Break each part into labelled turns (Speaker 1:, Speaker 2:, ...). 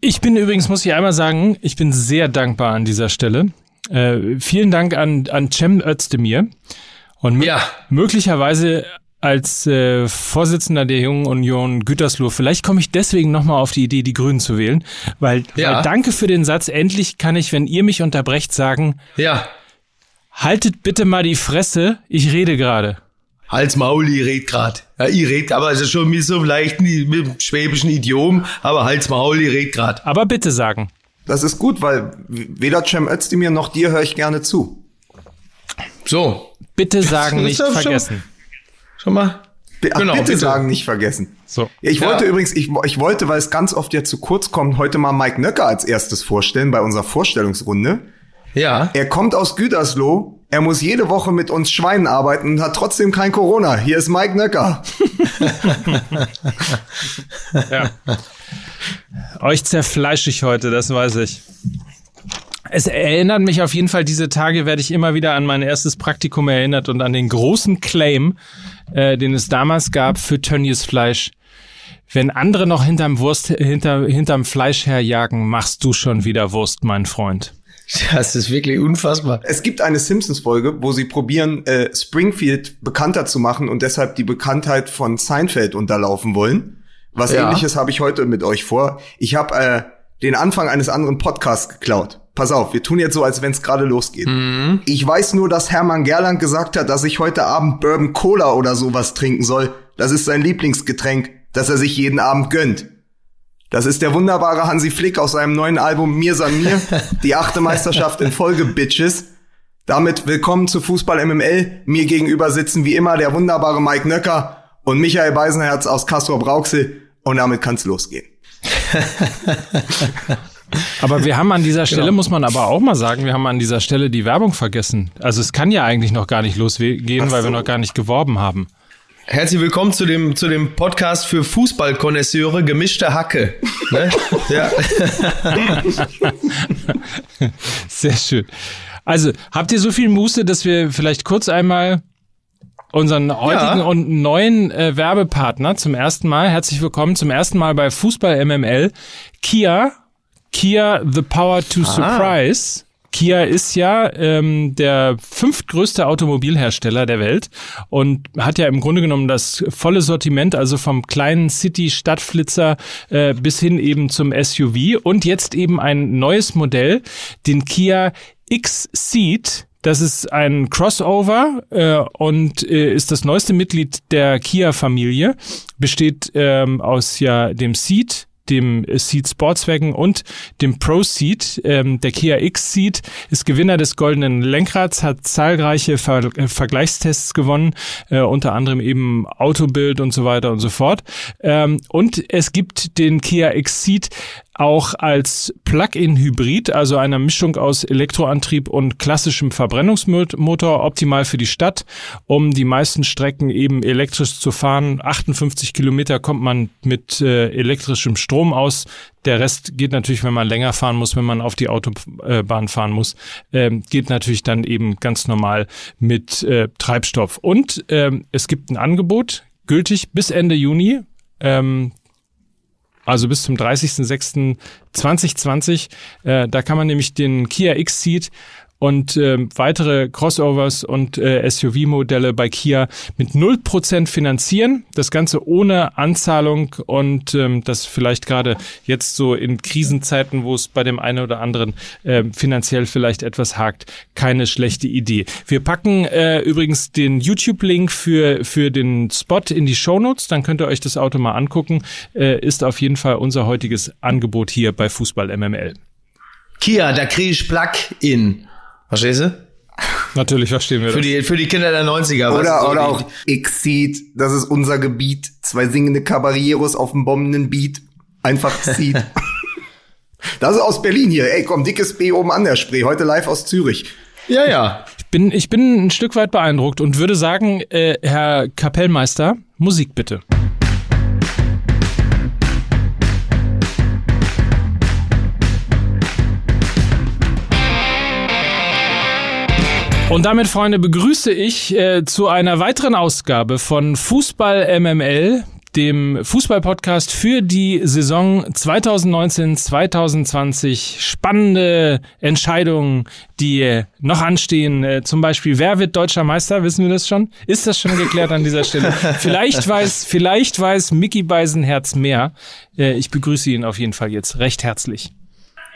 Speaker 1: Ich bin übrigens, muss ich einmal sagen, ich bin sehr dankbar an dieser Stelle. Äh, vielen Dank an, an Cem Özdemir. Und ja. möglicherweise als äh, Vorsitzender der Jungen Union Gütersloh, vielleicht komme ich deswegen nochmal auf die Idee, die Grünen zu wählen, weil, ja. weil danke für den Satz, endlich kann ich, wenn ihr mich unterbrecht, sagen,
Speaker 2: ja.
Speaker 1: haltet bitte mal die Fresse, ich rede gerade.
Speaker 2: Hals Maul, ich red grad. Ja, ich red, aber es ist schon mit so leicht mit dem schwäbischen Idiom, aber Hals Maul, ich red grad.
Speaker 1: Aber bitte sagen.
Speaker 3: Das ist gut, weil weder Cem Özdemir noch dir höre ich gerne zu.
Speaker 2: So.
Speaker 1: Bitte sagen, nicht vergessen.
Speaker 2: Schon, schon mal.
Speaker 3: Be genau, bitte, bitte, sagen, nicht vergessen.
Speaker 1: So.
Speaker 3: Ich wollte ja. übrigens, ich, ich wollte, weil es ganz oft ja zu kurz kommt, heute mal Mike Nöcker als erstes vorstellen bei unserer Vorstellungsrunde.
Speaker 2: Ja.
Speaker 3: Er kommt aus Gütersloh, er muss jede Woche mit uns Schweinen arbeiten und hat trotzdem kein Corona. Hier ist Mike Nöcker.
Speaker 1: ja. Euch zerfleische ich heute, das weiß ich. Es erinnert mich auf jeden Fall, diese Tage werde ich immer wieder an mein erstes Praktikum erinnert und an den großen Claim, äh, den es damals gab für Tönnies Fleisch. Wenn andere noch hinterm Wurst, hinter, hinterm Fleisch herjagen, machst du schon wieder Wurst, mein Freund.
Speaker 2: Das ist wirklich unfassbar.
Speaker 3: Es gibt eine Simpsons-Folge, wo sie probieren, äh, Springfield bekannter zu machen und deshalb die Bekanntheit von Seinfeld unterlaufen wollen. Was ja. ähnliches habe ich heute mit euch vor. Ich habe äh, den Anfang eines anderen Podcasts geklaut. Pass auf, wir tun jetzt so, als wenn es gerade losgeht. Mhm. Ich weiß nur, dass Hermann Gerland gesagt hat, dass ich heute Abend Bourbon Cola oder sowas trinken soll. Das ist sein Lieblingsgetränk, das er sich jeden Abend gönnt. Das ist der wunderbare Hansi Flick aus seinem neuen Album Mir san mir, die achte Meisterschaft in Folge, Bitches. Damit willkommen zu Fußball MML. Mir gegenüber sitzen wie immer der wunderbare Mike Nöcker und Michael Beisenherz aus Castro Brauxel. Und damit kann's losgehen.
Speaker 1: aber wir haben an dieser Stelle, genau. muss man aber auch mal sagen, wir haben an dieser Stelle die Werbung vergessen. Also es kann ja eigentlich noch gar nicht losgehen, so. weil wir noch gar nicht geworben haben.
Speaker 2: Herzlich willkommen zu dem, zu dem Podcast für Fußballkonnoisseure gemischte Hacke. Ne? ja.
Speaker 1: Sehr schön. Also, habt ihr so viel Muße, dass wir vielleicht kurz einmal unseren heutigen ja. und neuen äh, Werbepartner zum ersten Mal, herzlich willkommen zum ersten Mal bei Fußball MML, Kia, Kia The Power to ah. Surprise. Kia ist ja ähm, der fünftgrößte Automobilhersteller der Welt und hat ja im Grunde genommen das volle Sortiment, also vom kleinen City-Stadtflitzer äh, bis hin eben zum SUV und jetzt eben ein neues Modell, den Kia X-Seat. Das ist ein Crossover äh, und äh, ist das neueste Mitglied der Kia-Familie. Besteht ähm, aus ja dem Seat, dem Seat Sportswagen und dem Pro Seat. Ähm, der Kia X Seat ist Gewinner des goldenen Lenkrads, hat zahlreiche Ver äh, Vergleichstests gewonnen, äh, unter anderem eben Autobild und so weiter und so fort. Ähm, und es gibt den Kia X Seat auch als Plug-in-Hybrid, also einer Mischung aus Elektroantrieb und klassischem Verbrennungsmotor, optimal für die Stadt, um die meisten Strecken eben elektrisch zu fahren. 58 Kilometer kommt man mit äh, elektrischem Strom aus. Der Rest geht natürlich, wenn man länger fahren muss, wenn man auf die Autobahn fahren muss, ähm, geht natürlich dann eben ganz normal mit äh, Treibstoff. Und ähm, es gibt ein Angebot, gültig bis Ende Juni. Ähm, also bis zum 30.06.2020. Äh, da kann man nämlich den Kia X-Seat und äh, weitere Crossovers und äh, SUV-Modelle bei Kia mit 0% finanzieren. Das Ganze ohne Anzahlung und ähm, das vielleicht gerade jetzt so in Krisenzeiten, wo es bei dem einen oder anderen äh, finanziell vielleicht etwas hakt, keine schlechte Idee. Wir packen äh, übrigens den YouTube-Link für, für den Spot in die Show Notes. dann könnt ihr euch das Auto mal angucken. Äh, ist auf jeden Fall unser heutiges Angebot hier bei Fußball MML.
Speaker 2: Kia, da kriege ich Plug-in. Verstehst du?
Speaker 1: Natürlich verstehen wir
Speaker 2: für
Speaker 1: das.
Speaker 2: Die, für die Kinder der 90er.
Speaker 3: Oder, so oder auch Exceed, das ist unser Gebiet. Zwei singende Caballeros auf dem bombenden Beat. Einfach Seed. das ist aus Berlin hier. Ey, komm, dickes B oben an der Spree. Heute live aus Zürich.
Speaker 2: Ja, ja.
Speaker 1: Ich bin, ich bin ein Stück weit beeindruckt und würde sagen, äh, Herr Kapellmeister, Musik bitte. Und damit, Freunde, begrüße ich äh, zu einer weiteren Ausgabe von Fußball MML, dem Fußballpodcast für die Saison 2019-2020. Spannende Entscheidungen, die noch anstehen. Äh, zum Beispiel, wer wird deutscher Meister? Wissen wir das schon? Ist das schon geklärt an dieser Stelle? vielleicht weiß, vielleicht weiß Mickey Beisenherz mehr. Äh, ich begrüße ihn auf jeden Fall jetzt recht herzlich.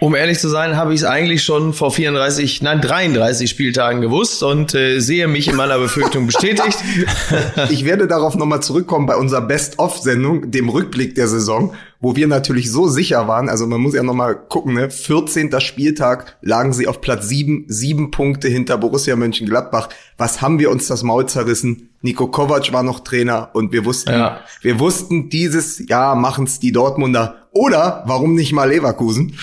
Speaker 2: Um ehrlich zu sein, habe ich es eigentlich schon vor 34, nein 33 Spieltagen gewusst und äh, sehe mich in meiner Befürchtung bestätigt.
Speaker 3: ich werde darauf nochmal zurückkommen bei unserer Best-of-Sendung, dem Rückblick der Saison, wo wir natürlich so sicher waren. Also man muss ja nochmal gucken, ne? 14. Spieltag lagen sie auf Platz 7, sieben Punkte hinter Borussia Mönchengladbach. Was haben wir uns das Maul zerrissen? Nico Kovac war noch Trainer und wir wussten, ja. wir wussten, dieses Jahr machen's die Dortmunder oder warum nicht mal Leverkusen?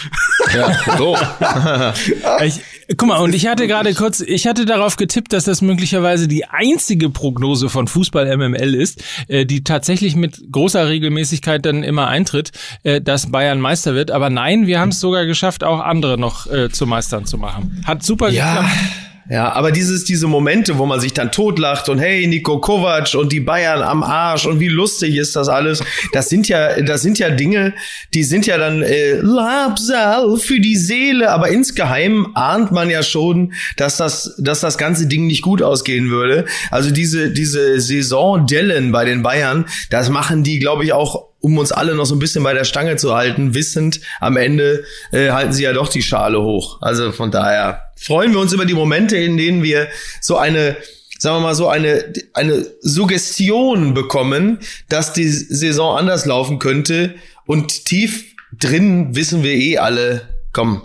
Speaker 3: Ja, so.
Speaker 1: ich, guck mal, und ich hatte gerade kurz, ich hatte darauf getippt, dass das möglicherweise die einzige Prognose von Fußball MML ist, äh, die tatsächlich mit großer Regelmäßigkeit dann immer eintritt, äh, dass Bayern Meister wird. Aber nein, wir haben es sogar geschafft, auch andere noch äh, zu Meistern zu machen. Hat super
Speaker 2: ja. geklappt. Ja, aber dieses, diese Momente, wo man sich dann totlacht und hey, Nico Kovac und die Bayern am Arsch und wie lustig ist das alles, das sind ja, das sind ja Dinge, die sind ja dann äh, Labsal für die Seele, aber insgeheim ahnt man ja schon, dass das, dass das ganze Ding nicht gut ausgehen würde. Also diese, diese Saison-Dellen bei den Bayern, das machen die, glaube ich, auch um uns alle noch so ein bisschen bei der Stange zu halten, wissend, am Ende äh, halten sie ja doch die Schale hoch. Also von daher freuen wir uns über die Momente, in denen wir so eine sagen wir mal so eine eine Suggestion bekommen, dass die Saison anders laufen könnte und tief drin wissen wir eh alle, komm,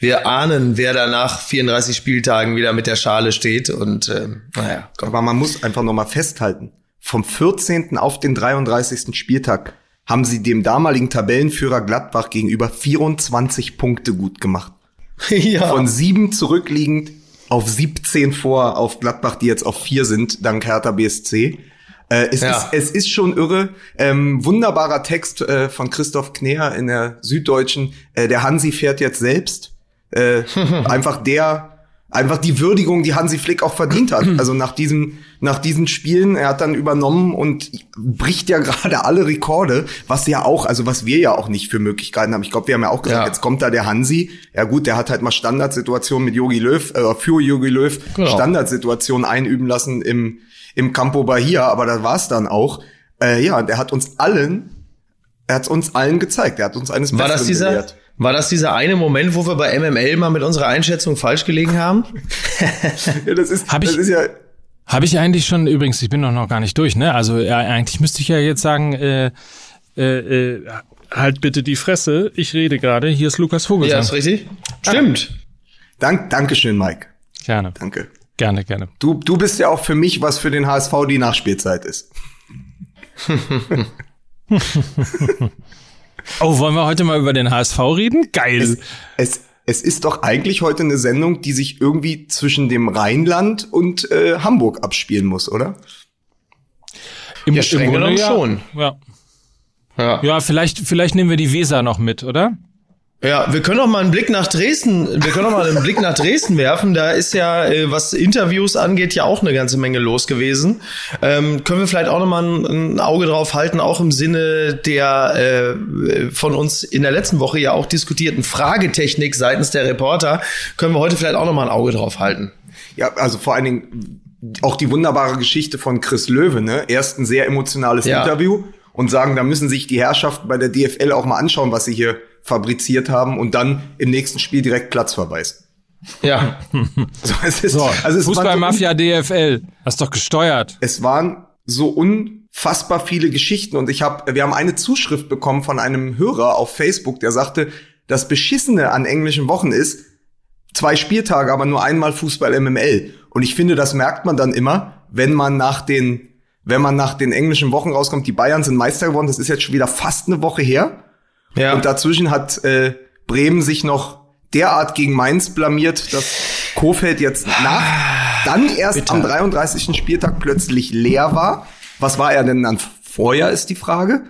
Speaker 2: wir ahnen, wer da nach 34 Spieltagen wieder mit der Schale steht und äh, naja,
Speaker 3: komm. aber man muss einfach noch mal festhalten, vom 14. auf den 33. Spieltag haben sie dem damaligen Tabellenführer Gladbach gegenüber 24 Punkte gut gemacht. ja. Von sieben zurückliegend auf 17 vor auf Gladbach, die jetzt auf vier sind, dank Hertha BSC. Äh, es, ja. ist, es ist schon irre. Ähm, wunderbarer Text äh, von Christoph Kneer in der Süddeutschen. Äh, der Hansi fährt jetzt selbst. Äh, einfach der einfach die Würdigung, die Hansi Flick auch verdient hat. Also nach diesem, nach diesen Spielen, er hat dann übernommen und bricht ja gerade alle Rekorde, was ja auch, also was wir ja auch nicht für Möglichkeiten haben. Ich glaube, wir haben ja auch gesagt, ja. jetzt kommt da der Hansi. Ja gut, der hat halt mal Standardsituationen mit Yogi Löw, äh, für Yogi Löw genau. Standardsituationen einüben lassen im, im Campo Bahia, aber das war's dann auch. Äh, ja, der hat uns allen, er hat uns allen gezeigt, er hat uns eines
Speaker 2: War das dieser, gelehrt. War das dieser eine Moment, wo wir bei MML mal mit unserer Einschätzung falsch gelegen haben?
Speaker 1: ja, das ist, Hab ich, das ist ja. Habe ich eigentlich schon, übrigens, ich bin doch noch gar nicht durch, ne? Also ja, eigentlich müsste ich ja jetzt sagen, äh, äh, äh, halt bitte die Fresse, ich rede gerade, hier ist Lukas Vogel.
Speaker 2: Ja, ist richtig. Stimmt.
Speaker 3: Dank, Dankeschön, Mike.
Speaker 1: Gerne.
Speaker 3: Danke.
Speaker 1: Gerne, gerne.
Speaker 3: Du, du bist ja auch für mich, was für den HSV die Nachspielzeit ist.
Speaker 1: Oh, wollen wir heute mal über den HSV reden? Geil.
Speaker 3: Es, es, es ist doch eigentlich heute eine Sendung, die sich irgendwie zwischen dem Rheinland und äh, Hamburg abspielen muss, oder?
Speaker 1: Im, ja, streng genommen schon. Ja. Ja. ja, vielleicht, vielleicht nehmen wir die Weser noch mit, oder?
Speaker 2: Ja, wir können auch mal einen Blick nach Dresden, wir können auch mal einen Blick nach Dresden werfen. Da ist ja, äh, was Interviews angeht, ja auch eine ganze Menge los gewesen. Ähm, können wir vielleicht auch noch mal ein, ein, Auge drauf halten, auch im Sinne der äh, von uns in der letzten Woche ja auch diskutierten Fragetechnik seitens der Reporter, können wir heute vielleicht auch noch mal ein Auge drauf halten.
Speaker 3: Ja, also vor allen Dingen auch die wunderbare Geschichte von Chris Löwe, ne? Erst ein sehr emotionales ja. Interview und sagen, da müssen sich die Herrschaften bei der DFL auch mal anschauen, was sie hier fabriziert haben und dann im nächsten Spiel direkt Platzverweis.
Speaker 1: Ja. so, es ist, so, also es Fußballmafia DFL. Hast doch gesteuert.
Speaker 3: Es waren so unfassbar viele Geschichten und ich habe, wir haben eine Zuschrift bekommen von einem Hörer auf Facebook, der sagte, das Beschissene an englischen Wochen ist, zwei Spieltage, aber nur einmal Fußball MML. Und ich finde, das merkt man dann immer, wenn man nach den, wenn man nach den englischen Wochen rauskommt, die Bayern sind Meister geworden, das ist jetzt schon wieder fast eine Woche her. Ja. Und dazwischen hat äh, Bremen sich noch derart gegen Mainz blamiert, dass Kofeld jetzt nach, dann erst Bitte. am 33. Spieltag plötzlich leer war. Was war er denn dann vorher, ist die Frage.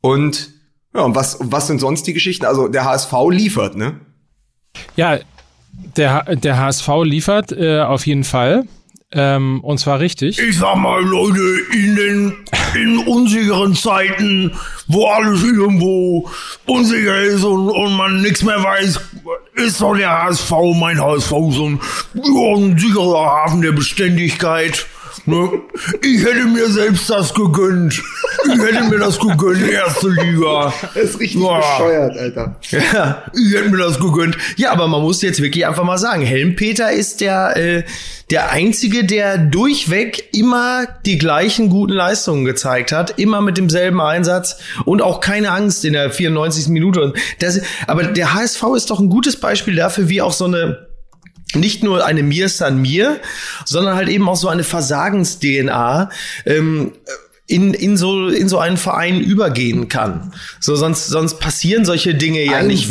Speaker 3: Und ja, und was, was sind sonst die Geschichten? Also der HSV liefert, ne?
Speaker 1: Ja, der, der HSV liefert äh, auf jeden Fall. Ähm, und zwar richtig.
Speaker 2: Ich sag mal, Leute, in den in unsicheren Zeiten, wo alles irgendwo unsicher ist und, und man nichts mehr weiß, ist doch der HSV, mein HSV, so ein, ja, ein sicherer Hafen der Beständigkeit. Ne? Ich hätte mir selbst das gegönnt. Ich hätte mir das gegönnt, erste Liga.
Speaker 3: Das ist richtig ja. bescheuert, Alter.
Speaker 2: Ja, ich hätte mir das gegönnt. Ja, aber man muss jetzt wirklich einfach mal sagen, Helmpeter ist der, äh, der Einzige, der durchweg immer die gleichen guten Leistungen gezeigt hat, immer mit demselben Einsatz und auch keine Angst in der 94. Minute. Das, aber der HSV ist doch ein gutes Beispiel dafür, wie auch so eine nicht nur eine Mir san mir, sondern halt eben auch so eine Versagens-DNA ähm, in, in, so, in so einen Verein übergehen kann. So, sonst, sonst passieren solche Dinge ja nicht.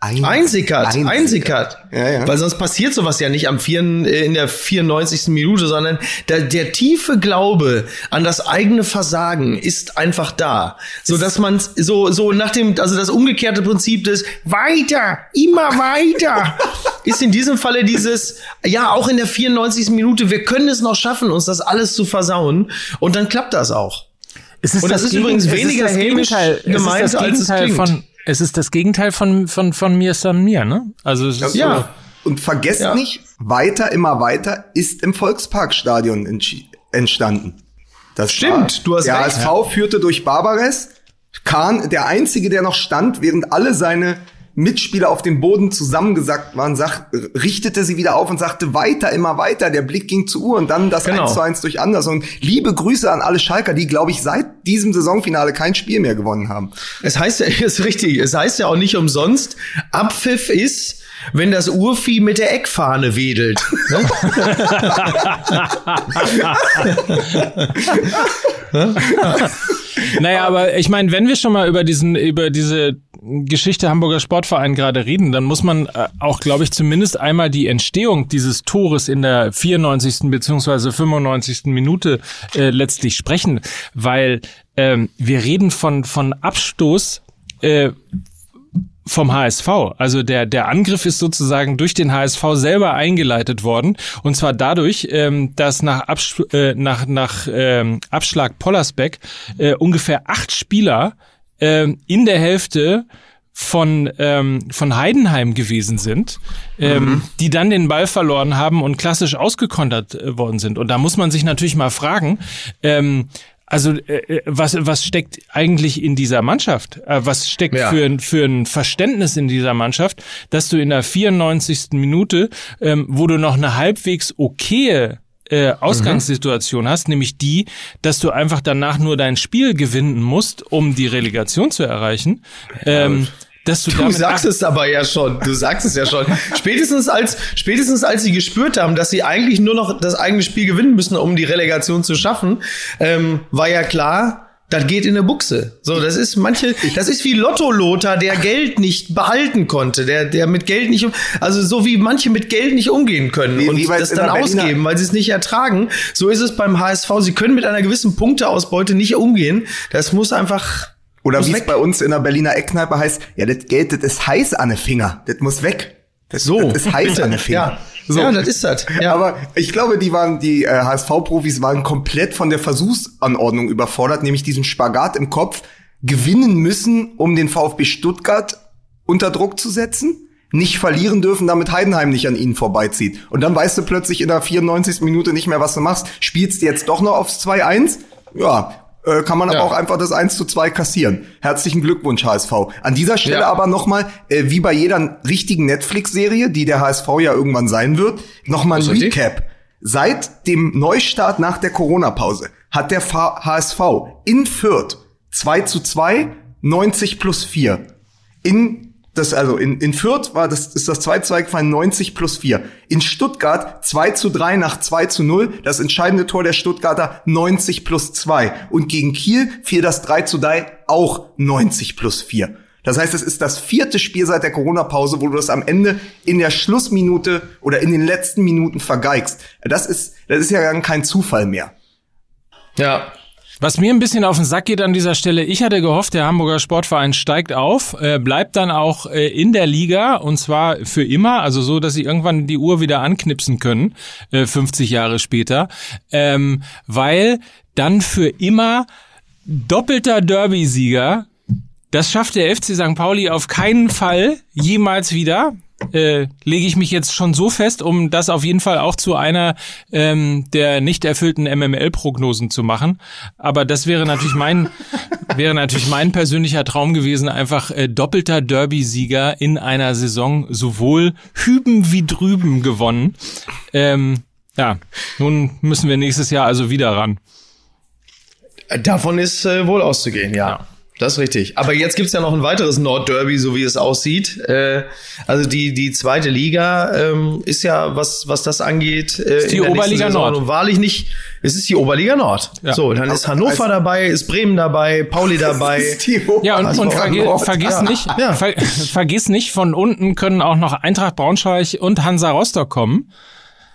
Speaker 3: Sickert.
Speaker 2: Einsickert, einsickert. Ja, ja. Weil sonst passiert sowas ja nicht am vier, äh, in der 94. Minute, sondern der, der tiefe Glaube an das eigene Versagen ist einfach da. So dass man so, so nach dem, also das umgekehrte Prinzip des weiter, immer weiter, ist in diesem Falle dieses, ja, auch in der 94. Minute, wir können es noch schaffen, uns das alles zu versauen. Und dann klappt das auch.
Speaker 1: Es ist und das, das ist übrigens weniger hämisch gemeint, als es klingt. Von es ist das Gegenteil von, von, von mir san mir, ne? Also, es ist
Speaker 3: ja. Und vergesst ja. nicht, weiter, immer weiter ist im Volksparkstadion entstanden. Das
Speaker 2: stimmt,
Speaker 3: du hast Der recht. HSV führte durch Barbares. Kahn, der einzige, der noch stand, während alle seine Mitspieler auf dem Boden zusammengesackt waren, sagt, richtete sie wieder auf und sagte weiter, immer weiter. Der Blick ging zu Uhr und dann das genau. 1 zu 1 durch Anders. Und liebe Grüße an alle Schalker, die, glaube ich, seit diesem Saisonfinale kein Spiel mehr gewonnen haben.
Speaker 2: Es heißt ja, ist richtig, es heißt ja auch nicht umsonst, Abpfiff ist, wenn das Urvieh mit der Eckfahne wedelt. Ne?
Speaker 1: naja, aber ich meine, wenn wir schon mal über diesen, über diese Geschichte Hamburger Sportverein gerade reden, dann muss man äh, auch, glaube ich, zumindest einmal die Entstehung dieses Tores in der 94. beziehungsweise 95. Minute äh, letztlich sprechen, weil ähm, wir reden von, von Abstoß äh, vom HSV. Also der, der Angriff ist sozusagen durch den HSV selber eingeleitet worden. Und zwar dadurch, ähm, dass nach, Absch äh, nach, nach ähm, Abschlag Pollersbeck äh, ungefähr acht Spieler äh, in der Hälfte von, ähm, von Heidenheim gewesen sind, ähm, mhm. die dann den Ball verloren haben und klassisch ausgekontert äh, worden sind. Und da muss man sich natürlich mal fragen, ähm, also äh, äh, was, was steckt eigentlich in dieser Mannschaft? Äh, was steckt ja. für, ein, für ein Verständnis in dieser Mannschaft, dass du in der 94. Minute, ähm, wo du noch eine halbwegs okaye äh, Ausgangssituation mhm. hast, nämlich die, dass du einfach danach nur dein Spiel gewinnen musst, um die Relegation zu erreichen. Ähm, dass du,
Speaker 2: du sagst es aber ja schon. Du sagst es ja schon. spätestens als spätestens als sie gespürt haben, dass sie eigentlich nur noch das eigene Spiel gewinnen müssen, um die Relegation zu schaffen, ähm, war ja klar. Das geht in der Buchse. So, das ist manche, das ist wie Lotto-Lothar, der Geld nicht behalten konnte, der, der mit Geld nicht, also so wie manche mit Geld nicht umgehen können wie, und wie das dann ausgeben, weil sie es nicht ertragen. So ist es beim HSV. Sie können mit einer gewissen Punkteausbeute nicht umgehen. Das muss einfach
Speaker 3: oder wie es bei uns in der Berliner Eckkneipe heißt, ja, das Geld, das ist heiß an den Finger. Das muss weg. Das, so. das ist heiß an den Finger.
Speaker 2: ja.
Speaker 3: So.
Speaker 2: Ja, das ist das.
Speaker 3: Ja. Aber ich glaube, die waren, die äh, HSV-Profis waren komplett von der Versuchsanordnung überfordert, nämlich diesen Spagat im Kopf gewinnen müssen, um den VfB Stuttgart unter Druck zu setzen, nicht verlieren dürfen, damit Heidenheim nicht an ihnen vorbeizieht. Und dann weißt du plötzlich in der 94. Minute nicht mehr, was du machst. Spielst du jetzt doch noch aufs 2-1? Ja, äh, kann man ja. aber auch einfach das 1 zu 2 kassieren. Herzlichen Glückwunsch, HSV. An dieser Stelle ja. aber nochmal, äh, wie bei jeder richtigen Netflix-Serie, die der HSV ja irgendwann sein wird, nochmal ein Recap. Seit dem Neustart nach der Corona-Pause hat der HSV in Fürth 2 zu 2, 90 plus 4. In das, also in, in Fürth war das, ist das 2 zu 2 gefallen, 90 plus 4. In Stuttgart 2 zu 3 nach 2 zu 0, das entscheidende Tor der Stuttgarter 90 plus 2. Und gegen Kiel fiel das 3 zu 3 auch 90 plus 4. Das heißt, es ist das vierte Spiel seit der Corona-Pause, wo du das am Ende in der Schlussminute oder in den letzten Minuten vergeigst. Das ist, das ist ja kein Zufall mehr.
Speaker 2: Ja,
Speaker 1: Was mir ein bisschen auf den Sack geht an dieser Stelle, ich hatte gehofft, der Hamburger Sportverein steigt auf, äh, bleibt dann auch äh, in der Liga und zwar für immer, also so, dass sie irgendwann die Uhr wieder anknipsen können, äh, 50 Jahre später, ähm, weil dann für immer doppelter Derby-Sieger, das schafft der FC St. Pauli auf keinen Fall jemals wieder äh, lege ich mich jetzt schon so fest, um das auf jeden Fall auch zu einer ähm, der nicht erfüllten MML-Prognosen zu machen. Aber das wäre natürlich mein wäre natürlich mein persönlicher Traum gewesen, einfach äh, doppelter Derby-Sieger in einer Saison sowohl hüben wie drüben gewonnen. Ähm, ja, nun müssen wir nächstes Jahr also wieder ran.
Speaker 2: Davon ist äh, wohl auszugehen, ja. ja. Das ist richtig. Aber jetzt gibt's ja noch ein weiteres Nordderby, so wie es aussieht. Äh, also die, die zweite Liga ähm, ist ja, was, was das angeht,
Speaker 1: äh, ist die Oberliga Nord.
Speaker 2: Und wahrlich nicht, es ist die Oberliga Nord. Ja. So, dann ist Hannover also, dabei, ist Bremen dabei, Pauli dabei.
Speaker 1: ja, und, also und vergi vergiss ja. nicht, ja. ver vergiss nicht, von unten können auch noch Eintracht Braunschweig und Hansa Rostock kommen.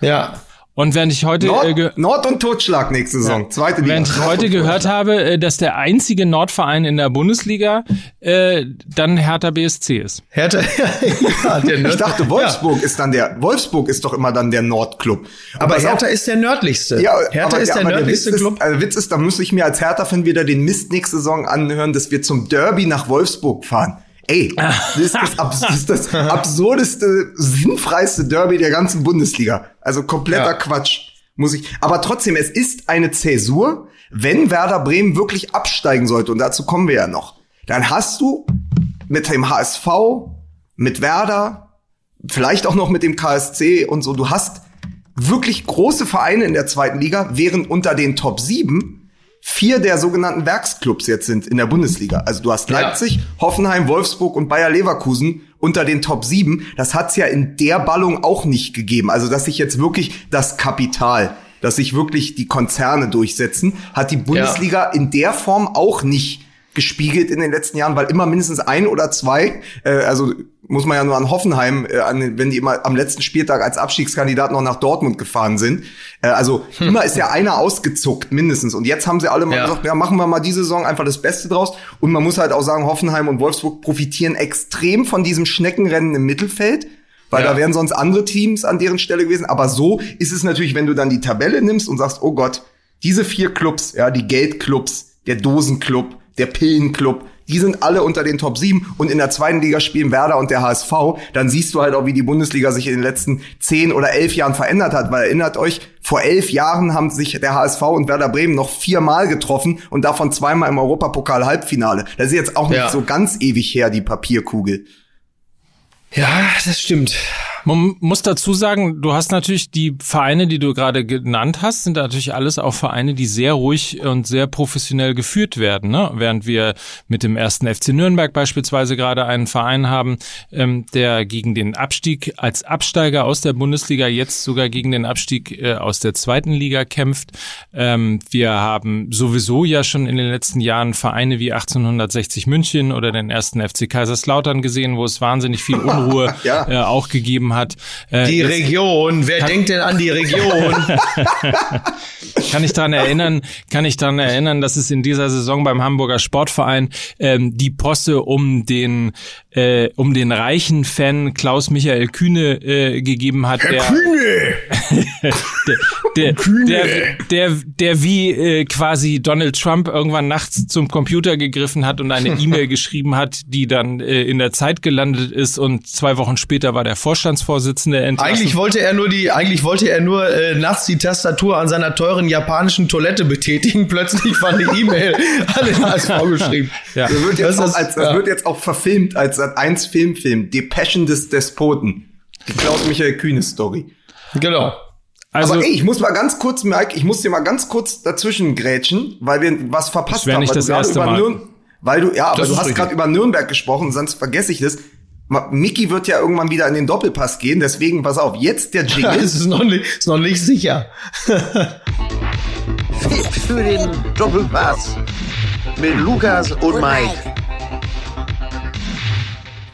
Speaker 2: Ja.
Speaker 1: Und während ich heute
Speaker 3: Nord, äh, Nord und Totschlag nächste Saison, ja. zweite
Speaker 1: Liga. Während ich heute gehört habe, äh, dass der einzige Nordverein in der Bundesliga äh, dann Hertha BSC ist.
Speaker 2: Hertha,
Speaker 3: ja, der Nord ich dachte Wolfsburg ja. ist dann der Wolfsburg ist doch immer dann der Nordclub.
Speaker 2: Aber Hertha auch, ist der nördlichste.
Speaker 3: Ja, Hertha ist der nördlichste der Club. Ist, also Witz ist, da muss ich mir als Hertha-Fan wieder den Mist nächste Saison anhören, dass wir zum Derby nach Wolfsburg fahren. Ey, das ist das, abs das, ist das absurdeste, sinnfreiste Derby der ganzen Bundesliga. Also kompletter ja. Quatsch, muss ich. Aber trotzdem, es ist eine Zäsur, wenn Werder Bremen wirklich absteigen sollte. Und dazu kommen wir ja noch. Dann hast du mit dem HSV, mit Werder, vielleicht auch noch mit dem KSC und so, du hast wirklich große Vereine in der zweiten Liga, während unter den Top 7 vier der sogenannten Werksclubs jetzt sind in der Bundesliga. Also du hast Leipzig, ja. Hoffenheim, Wolfsburg und Bayer Leverkusen unter den Top 7. Das hat's ja in der Ballung auch nicht gegeben. Also dass sich jetzt wirklich das Kapital, dass sich wirklich die Konzerne durchsetzen, hat die Bundesliga ja. in der Form auch nicht gespiegelt in den letzten Jahren, weil immer mindestens ein oder zwei, äh, also muss man ja nur an Hoffenheim, äh, an, wenn die immer am letzten Spieltag als Abstiegskandidat noch nach Dortmund gefahren sind. Äh, also hm. immer ist ja einer ausgezuckt, mindestens. Und jetzt haben sie alle mal ja. gesagt, ja, machen wir mal diese Saison einfach das Beste draus. Und man muss halt auch sagen, Hoffenheim und Wolfsburg profitieren extrem von diesem Schneckenrennen im Mittelfeld. Weil ja. da wären sonst andere Teams an deren Stelle gewesen. Aber so ist es natürlich, wenn du dann die Tabelle nimmst und sagst, oh Gott, diese vier Clubs, ja, die Geldclubs, der Dosenclub, der Pillenclub, die sind alle unter den Top 7 und in der zweiten Liga spielen Werder und der HSV. Dann siehst du halt auch, wie die Bundesliga sich in den letzten zehn oder elf Jahren verändert hat. Weil erinnert euch, vor elf Jahren haben sich der HSV und Werder Bremen noch viermal getroffen und davon zweimal im Europapokal Halbfinale. Das ist jetzt auch nicht ja. so ganz ewig her, die Papierkugel.
Speaker 2: Ja, das stimmt.
Speaker 1: Man muss dazu sagen, du hast natürlich die Vereine, die du gerade genannt hast, sind natürlich alles auch Vereine, die sehr ruhig und sehr professionell geführt werden. Ne? Während wir mit dem ersten FC Nürnberg beispielsweise gerade einen Verein haben, ähm, der gegen den Abstieg als Absteiger aus der Bundesliga jetzt sogar gegen den Abstieg äh, aus der zweiten Liga kämpft. Ähm, wir haben sowieso ja schon in den letzten Jahren Vereine wie 1860 München oder den ersten FC Kaiserslautern gesehen, wo es wahnsinnig viel Unruhe ja. äh, auch gegeben hat.
Speaker 2: Äh, die Region, wer denkt denn an die Region?
Speaker 1: kann ich daran erinnern, kann ich daran erinnern, dass es in dieser Saison beim Hamburger Sportverein ähm, die Posse um den äh, um den reichen Fan Klaus Michael Kühne äh, gegeben hat.
Speaker 2: Herr
Speaker 1: der,
Speaker 2: Kühne!
Speaker 1: der, der, Kühne. der, der, der wie äh, quasi Donald Trump irgendwann nachts zum Computer gegriffen hat und eine E-Mail geschrieben hat, die dann äh, in der Zeit gelandet ist und zwei Wochen später war der Vorstandsvorsitzende
Speaker 2: entlassen. Eigentlich wollte er nur die, eigentlich wollte er nur äh, nachts die Tastatur an seiner teuren japanischen Toilette betätigen. Plötzlich war eine E-Mail an den HSV geschrieben.
Speaker 3: Ja. Das, wird jetzt, das, auch, als, das ja. wird jetzt auch verfilmt als 1 Filmfilm, Die Passion des Despoten. Die Klaus-Michael Kühne-Story.
Speaker 2: Genau.
Speaker 3: Also, Aber ey, ich muss mal ganz kurz, Mike, ich muss dir mal ganz kurz dazwischen grätschen, weil wir was verpasst
Speaker 1: haben.
Speaker 3: Nicht
Speaker 1: das erste Mal.
Speaker 3: Nürn weil du, ja, aber du hast gerade über Nürnberg gesprochen, sonst vergesse ich das. Mickey wird ja irgendwann wieder in den Doppelpass gehen, deswegen pass auf, jetzt der Jingle.
Speaker 2: das ist noch nicht, ist noch nicht sicher.
Speaker 4: Für den Doppelpass mit Lukas und Mike.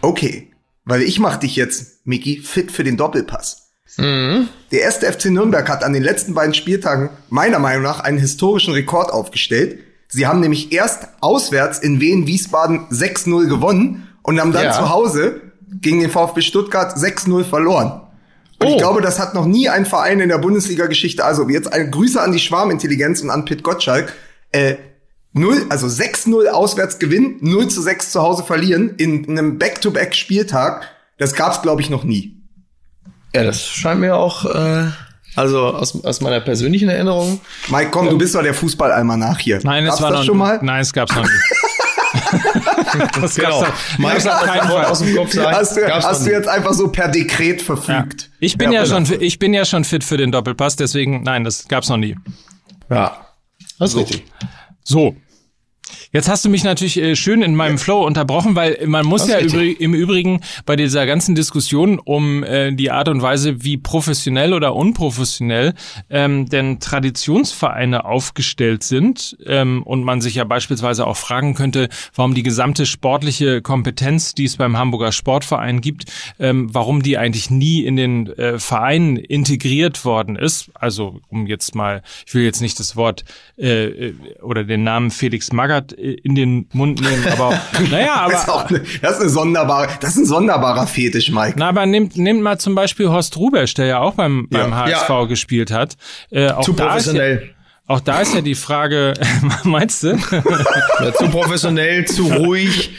Speaker 3: Okay, weil ich mach dich jetzt, Miki, fit für den Doppelpass. Mhm. Der erste FC Nürnberg hat an den letzten beiden Spieltagen meiner Meinung nach einen historischen Rekord aufgestellt. Sie haben nämlich erst auswärts in Wien Wiesbaden 6-0 gewonnen und haben dann ja. zu Hause gegen den VfB Stuttgart 6-0 verloren. Und oh. ich glaube, das hat noch nie ein Verein in der Bundesliga-Geschichte, also jetzt eine Grüße an die Schwarmintelligenz und an Pitt Gottschalk, äh, 0, also 6-0 auswärts gewinnen, 0 zu 6 zu Hause verlieren in einem Back-to-Back-Spieltag. Das gab's, glaube ich, noch nie.
Speaker 2: Ja, das scheint mir auch, äh, also aus, aus meiner persönlichen Erinnerung.
Speaker 3: Mike, komm, ähm, du bist doch der Fußballalmanach hier.
Speaker 1: Nein, es war das noch, schon mal? Nein, es gab's noch nie.
Speaker 2: das genau. Mike hat keinen Fall aus dem Kopf
Speaker 3: sagen. Hast, du, hast du, jetzt einfach so per Dekret verfügt?
Speaker 1: Ja. Ich bin ja, ja schon, ich bin ja schon fit für den Doppelpass, deswegen, nein, das gab's noch nie.
Speaker 2: Ja, das ist so. richtig.
Speaker 1: So, Jetzt hast du mich natürlich äh, schön in meinem Flow unterbrochen, weil man muss ja übrig, im Übrigen bei dieser ganzen Diskussion um äh, die Art und Weise, wie professionell oder unprofessionell ähm, denn Traditionsvereine aufgestellt sind ähm, und man sich ja beispielsweise auch fragen könnte, warum die gesamte sportliche Kompetenz, die es beim Hamburger Sportverein gibt, ähm, warum die eigentlich nie in den äh, Verein integriert worden ist. Also um jetzt mal, ich will jetzt nicht das Wort äh, äh oder den Namen Felix Magath in den Mund nehmen, aber naja, aber.
Speaker 3: Das ist, eine, das ist eine sonderbare, das ist ein sonderbarer Fetisch, Mike.
Speaker 1: Na, aber nehmt, nehmt mal zum Beispiel Horst Rubesch, der ja auch beim, beim ja. HSV ja. gespielt hat. Äh, auch
Speaker 2: Zu professionell.
Speaker 1: Auch da ist ja die Frage, meinst du?
Speaker 2: Ja, zu professionell, zu ruhig,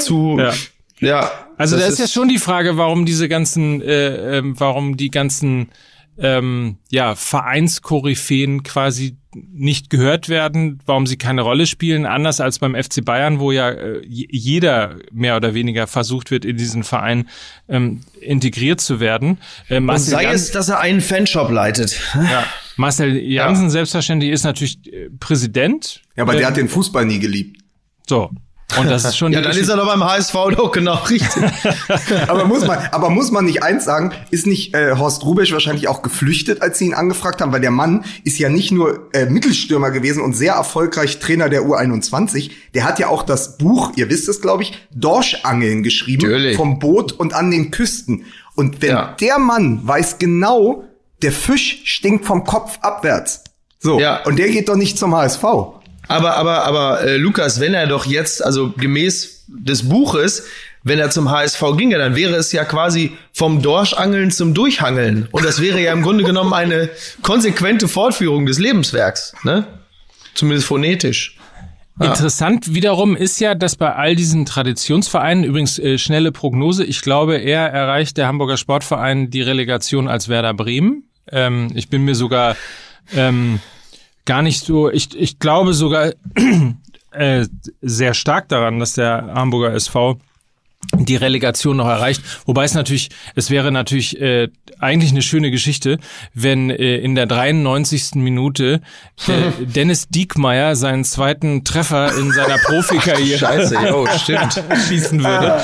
Speaker 2: zu
Speaker 1: ja. ja also da ist, ist ja schon die Frage, warum diese ganzen, äh, äh, warum die ganzen ähm, ja, Vereinskoryphäen quasi nicht gehört werden, warum sie keine Rolle spielen, anders als beim FC Bayern, wo ja äh, jeder mehr oder weniger versucht wird, in diesen Verein ähm, integriert zu werden.
Speaker 2: Äh, Und sei Jan es, dass er einen Fanshop leitet.
Speaker 1: Ja. Marcel Jansen ja. selbstverständlich ist natürlich äh, Präsident.
Speaker 3: Ja, aber der hat den Fußball nie geliebt.
Speaker 1: So, und das ist schon.
Speaker 2: ja, dann ist er doch beim HSV doch genau richtig.
Speaker 3: aber muss man, aber muss man nicht eins sagen? Ist nicht äh, Horst Rubesch wahrscheinlich auch geflüchtet, als sie ihn angefragt haben? Weil der Mann ist ja nicht nur äh, Mittelstürmer gewesen und sehr erfolgreich Trainer der U21. Der hat ja auch das Buch, ihr wisst es, glaube ich, Dorschangeln geschrieben Natürlich. vom Boot und an den Küsten. Und wenn ja. der Mann weiß genau, der Fisch stinkt vom Kopf abwärts. So. Ja. Und der geht doch nicht zum HSV.
Speaker 2: Aber, aber, aber, äh, Lukas, wenn er doch jetzt, also gemäß des Buches, wenn er zum HSV ginge, dann wäre es ja quasi vom Dorschangeln zum Durchhangeln. Und das wäre ja im Grunde genommen eine konsequente Fortführung des Lebenswerks, ne? Zumindest phonetisch.
Speaker 1: Ja. Interessant wiederum ist ja, dass bei all diesen Traditionsvereinen, übrigens äh, schnelle Prognose, ich glaube, er erreicht der Hamburger Sportverein die Relegation als Werder Bremen. Ähm, ich bin mir sogar ähm, gar nicht so, ich, ich glaube sogar äh, sehr stark daran, dass der Hamburger SV die Relegation noch erreicht. Wobei es natürlich, es wäre natürlich äh, eigentlich eine schöne Geschichte, wenn äh, in der 93. Minute äh, Dennis Diekmeyer seinen zweiten Treffer in seiner Profikarriere
Speaker 2: Scheiße, jo, stimmt.
Speaker 1: schießen würde.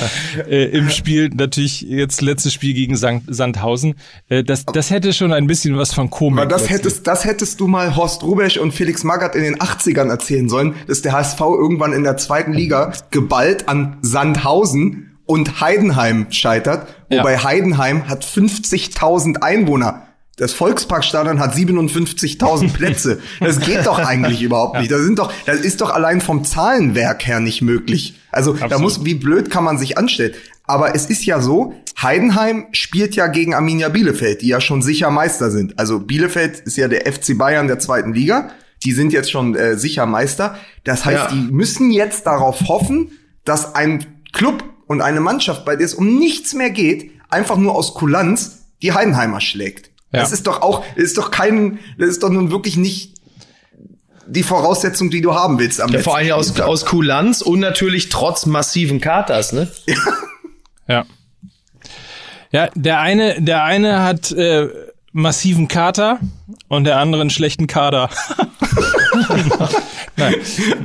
Speaker 1: Äh, Im Spiel natürlich jetzt letztes Spiel gegen St. Sandhausen. Äh, das, das hätte schon ein bisschen was von Komik.
Speaker 3: Aber das hättest, das hättest du mal Horst Rubesch und Felix Magath in den 80ern erzählen sollen, dass der HSV irgendwann in der zweiten Liga geballt an Sandhausen und Heidenheim scheitert, wobei ja. Heidenheim hat 50.000 Einwohner. Das Volksparkstadion hat 57.000 Plätze. Das geht doch eigentlich überhaupt nicht. Das sind doch, das ist doch allein vom Zahlenwerk her nicht möglich. Also Absolut. da muss, wie blöd kann man sich anstellen? Aber es ist ja so, Heidenheim spielt ja gegen Arminia Bielefeld, die ja schon sicher Meister sind. Also Bielefeld ist ja der FC Bayern der zweiten Liga. Die sind jetzt schon äh, sicher Meister. Das heißt, ja. die müssen jetzt darauf hoffen, dass ein Club und eine Mannschaft, bei der es um nichts mehr geht, einfach nur aus Kulanz die Heidenheimer schlägt. Ja. Das ist doch auch, das ist doch kein, das ist doch nun wirklich nicht die Voraussetzung, die du haben willst
Speaker 2: am ja, Vor allem aus, aus Kulanz und natürlich trotz massiven Katers, ne?
Speaker 1: Ja. Ja, ja der eine, der eine hat äh, massiven Kater und der andere einen schlechten Kader.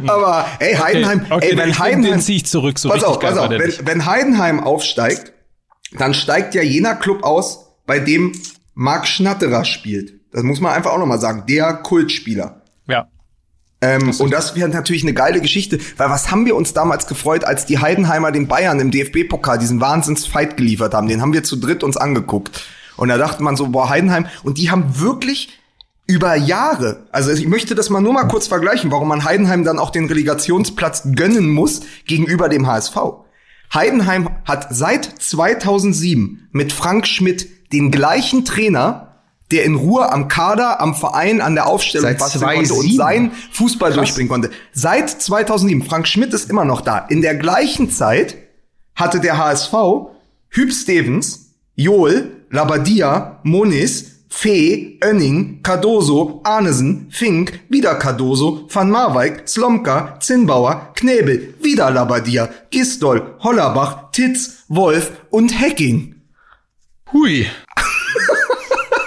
Speaker 3: Aber ey, Heidenheim, okay, okay, ey, wenn Heidenheim,
Speaker 1: den ziehe ich zurück, so
Speaker 3: pass auf, pass auf, wenn, wenn Heidenheim aufsteigt, dann steigt ja jener Club aus, bei dem Marc Schnatterer spielt. Das muss man einfach auch nochmal sagen. Der Kultspieler.
Speaker 1: Ja.
Speaker 3: Ähm, das und das wäre natürlich eine geile Geschichte, weil was haben wir uns damals gefreut, als die Heidenheimer den Bayern im DFB-Pokal diesen Wahnsinnsfight geliefert haben. Den haben wir zu dritt uns angeguckt. Und da dachte man so, boah, Heidenheim. Und die haben wirklich über Jahre, also ich möchte das mal nur mal kurz vergleichen, warum man Heidenheim dann auch den Relegationsplatz gönnen muss gegenüber dem HSV. Heidenheim hat seit 2007 mit Frank Schmidt den gleichen Trainer, der in Ruhe am Kader, am Verein, an der Aufstellung
Speaker 2: Seit
Speaker 3: basteln konnte
Speaker 2: 2007?
Speaker 3: und seinen Fußball
Speaker 2: Krass.
Speaker 3: durchbringen konnte. Seit 2007. Frank Schmidt ist immer noch da. In der gleichen Zeit hatte der HSV Hüb Stevens, Joel, Labadia, Moniz, Fee, Önning, Cardoso, Arnesen, Fink, wieder Cardoso, Van Marwijk, Slomka, Zinnbauer, Knebel, wieder Labadia, Gistol, Hollerbach, Titz, Wolf und Hecking.
Speaker 2: Hui.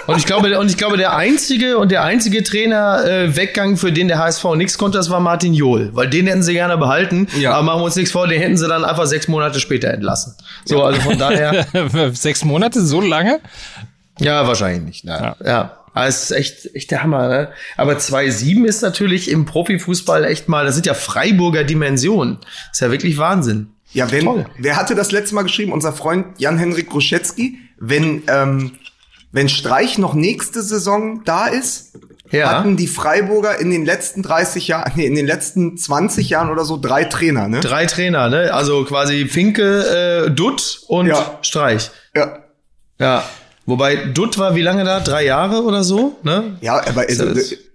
Speaker 2: Und ich glaube, und ich glaube, der einzige und der einzige Trainer äh, Weggang, für den der HSV nichts konnte, das war Martin Johl, weil den hätten sie gerne behalten.
Speaker 3: Ja.
Speaker 2: Aber machen wir uns nichts vor, den hätten sie dann einfach sechs Monate später entlassen. So, also von daher,
Speaker 1: Sechs Monate, so lange?
Speaker 2: ja, wahrscheinlich nicht. Ja, ja. Aber es ist echt, echt der Hammer, ne? Aber 2-7 ist natürlich im Profifußball echt mal, das sind ja Freiburger Dimensionen. ist ja wirklich Wahnsinn.
Speaker 3: Ja, wenn,
Speaker 2: Toll.
Speaker 3: wer hatte das letzte Mal geschrieben? Unser Freund Jan-Henrik Gruschetzky. Wenn, ähm, wenn Streich noch nächste Saison da ist,
Speaker 2: Ja.
Speaker 3: hatten die Freiburger in den letzten 30 Jahren, nee, in den letzten 20 Jahren oder so drei Trainer, ne?
Speaker 2: Drei Trainer, ne? Also quasi Finke, äh, Dutt und
Speaker 3: Ja.
Speaker 2: Streich.
Speaker 3: Ja.
Speaker 2: Ja. Wobei Dutt war wie lange da? Drei Jahre oder so? Ne?
Speaker 3: Ja, aber also,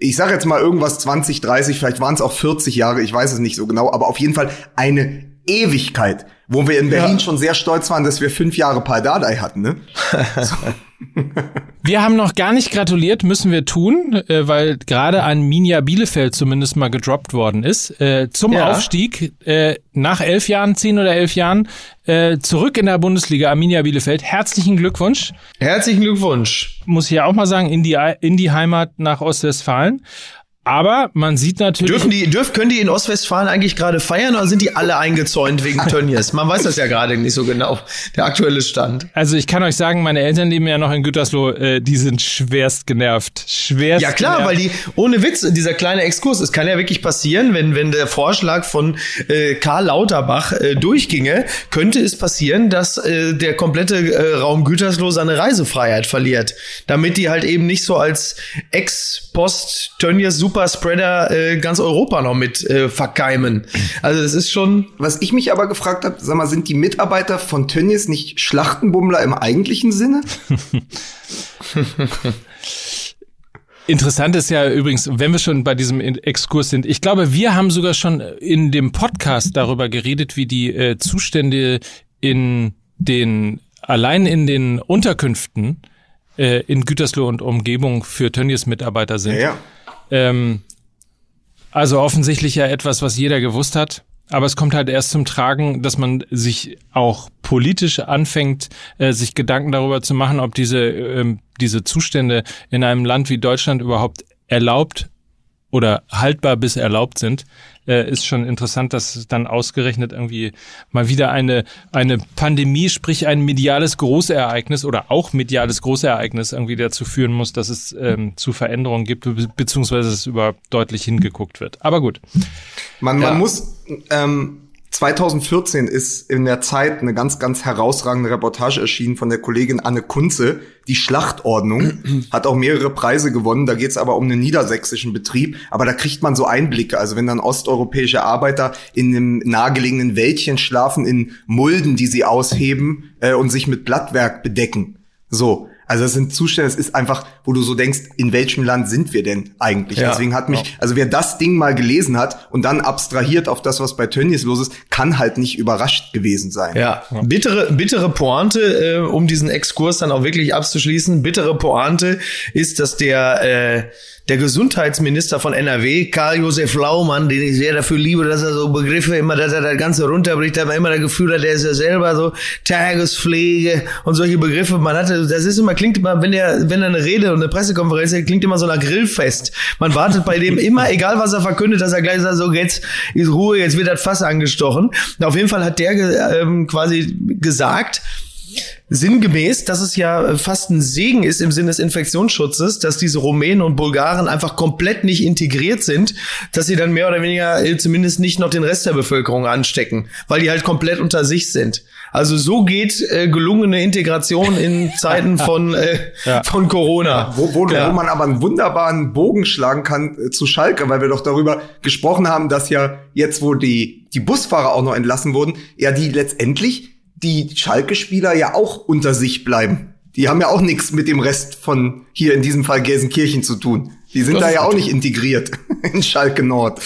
Speaker 3: ich sage jetzt mal irgendwas 20, 30, vielleicht waren es auch 40 Jahre, ich weiß es nicht so genau, aber auf jeden Fall eine Ewigkeit, wo wir in Berlin
Speaker 2: Ja.
Speaker 3: schon sehr stolz waren, dass wir fünf Jahre Paul Dardai hatten, ne?
Speaker 1: Wir haben noch gar nicht gratuliert, müssen wir tun, äh, weil gerade an Minja Bielefeld zumindest mal gedroppt worden ist. Äh, zum
Speaker 2: Ja.
Speaker 1: Aufstieg äh, nach elf Jahren, zehn oder elf Jahren, äh, zurück in der Bundesliga, Arminia Bielefeld. Herzlichen Glückwunsch.
Speaker 2: Herzlichen Glückwunsch.
Speaker 1: Muss ich ja auch mal sagen, in die, in die Heimat nach Ostwestfalen. Aber man sieht natürlich.
Speaker 2: Dürfen die, dürf, können die in Ostwestfalen eigentlich gerade feiern oder sind die alle eingezäunt wegen Tönnies? Man weiß das ja gerade nicht so genau, der aktuelle Stand.
Speaker 1: Also ich kann euch sagen, meine Eltern leben ja noch in Gütersloh, äh, die sind schwerst genervt. Schwerst
Speaker 2: Ja klar,
Speaker 1: genervt.
Speaker 2: weil die, ohne Witz, dieser kleine Exkurs, es kann ja wirklich passieren, wenn, wenn der Vorschlag von äh, Karl Lauterbach äh, durchginge, könnte es passieren, dass äh, der komplette äh, Raum Gütersloh seine Reisefreiheit verliert. Damit die halt eben nicht so als Ex-Post-Tönnies Superspreader äh, ganz Europa noch mit äh, verkeimen. Also es ist schon,
Speaker 3: Was ich mich aber gefragt habe, sag mal, sind die Mitarbeiter von Tönnies nicht Schlachtenbummler im eigentlichen Sinne?
Speaker 1: Interessant ist ja übrigens, wenn wir schon bei diesem Exkurs sind, ich glaube, wir haben sogar schon in dem Podcast darüber geredet, wie die äh, Zustände in den, allein in den Unterkünften äh, in Gütersloh und Umgebung für Tönnies Mitarbeiter sind.
Speaker 3: Ja, ja.
Speaker 1: Ähm, also offensichtlich ja etwas, was jeder gewusst hat. Aber es kommt halt erst zum Tragen, dass man sich auch politisch anfängt, äh, sich Gedanken darüber zu machen, ob diese, ähm, diese Zustände in einem Land wie Deutschland überhaupt erlaubt oder haltbar bis erlaubt sind, äh, ist schon interessant, dass dann ausgerechnet irgendwie mal wieder eine, eine Pandemie, sprich ein mediales Großereignis oder auch mediales Großereignis irgendwie dazu führen muss, dass es ähm, zu Veränderungen gibt, be beziehungsweise es überhaupt deutlich hingeguckt wird. Aber gut.
Speaker 3: Man,
Speaker 2: Ja.
Speaker 3: man muss, ähm, 2014 ist in der Zeit eine ganz, ganz herausragende Reportage erschienen von der Kollegin Anne Kunze. Die Schlachtordnung hat auch mehrere Preise gewonnen. Da geht es aber um einen niedersächsischen Betrieb. Aber da kriegt man so Einblicke. Also wenn dann osteuropäische Arbeiter in einem nahegelegenen Wäldchen schlafen, in Mulden, die sie ausheben äh, und sich mit Blattwerk bedecken. So. Also das sind Zustände, es ist einfach, wo du so denkst, in welchem Land sind wir denn eigentlich?
Speaker 2: Ja.
Speaker 3: Deswegen hat mich, also wer das Ding mal gelesen hat und dann abstrahiert auf das, was bei Tönnies los ist, kann halt nicht überrascht gewesen sein.
Speaker 2: Ja, bittere, bittere Pointe, äh, um diesen Exkurs dann auch wirklich abzuschließen. Bittere Pointe ist, dass der, äh, der Gesundheitsminister von NRW, Karl-Josef Laumann, den ich sehr dafür liebe, dass er so Begriffe immer, dass er das Ganze runterbricht, aber immer das Gefühl hat, der ist ja selber so Tagespflege und solche Begriffe. Man hatte, das ist immer, klingt immer, wenn er, wenn er eine Rede und eine Pressekonferenz hat, klingt immer so nach Grillfest. Man wartet bei dem immer, egal was er verkündet, dass er gleich sagt, so jetzt ist Ruhe, jetzt wird das Fass angestochen. Und auf jeden Fall hat der ähm, quasi gesagt, sinngemäß, dass es ja fast ein Segen ist im Sinne des Infektionsschutzes, dass diese Rumänen und Bulgaren einfach komplett nicht integriert sind, dass sie dann mehr oder weniger äh, zumindest nicht noch den Rest der Bevölkerung anstecken, weil die halt komplett unter sich sind. Also so geht äh, gelungene Integration in Zeiten von äh, ja. von Corona. Ja,
Speaker 3: wo, wo, ja. wo man aber einen wunderbaren Bogen schlagen kann äh, zu Schalke, weil wir doch darüber gesprochen haben, dass ja jetzt, wo die die Busfahrer auch noch entlassen wurden, ja die letztendlich die Schalke-Spieler ja auch unter sich bleiben. Die haben ja auch nichts mit dem Rest von hier in diesem Fall Gelsenkirchen zu tun. Die sind das da ja auch nicht integriert in Schalke Nord.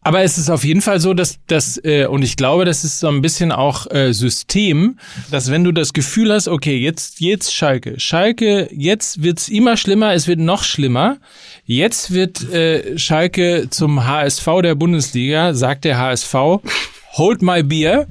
Speaker 1: Aber es ist auf jeden Fall so, dass das, äh, und ich glaube, das ist so ein bisschen auch äh, System, dass wenn du das Gefühl hast, okay, jetzt, jetzt Schalke, Schalke, jetzt wird's immer schlimmer, es wird noch schlimmer. Jetzt wird äh, Schalke zum HSV der Bundesliga, sagt der HSV, hold my beer.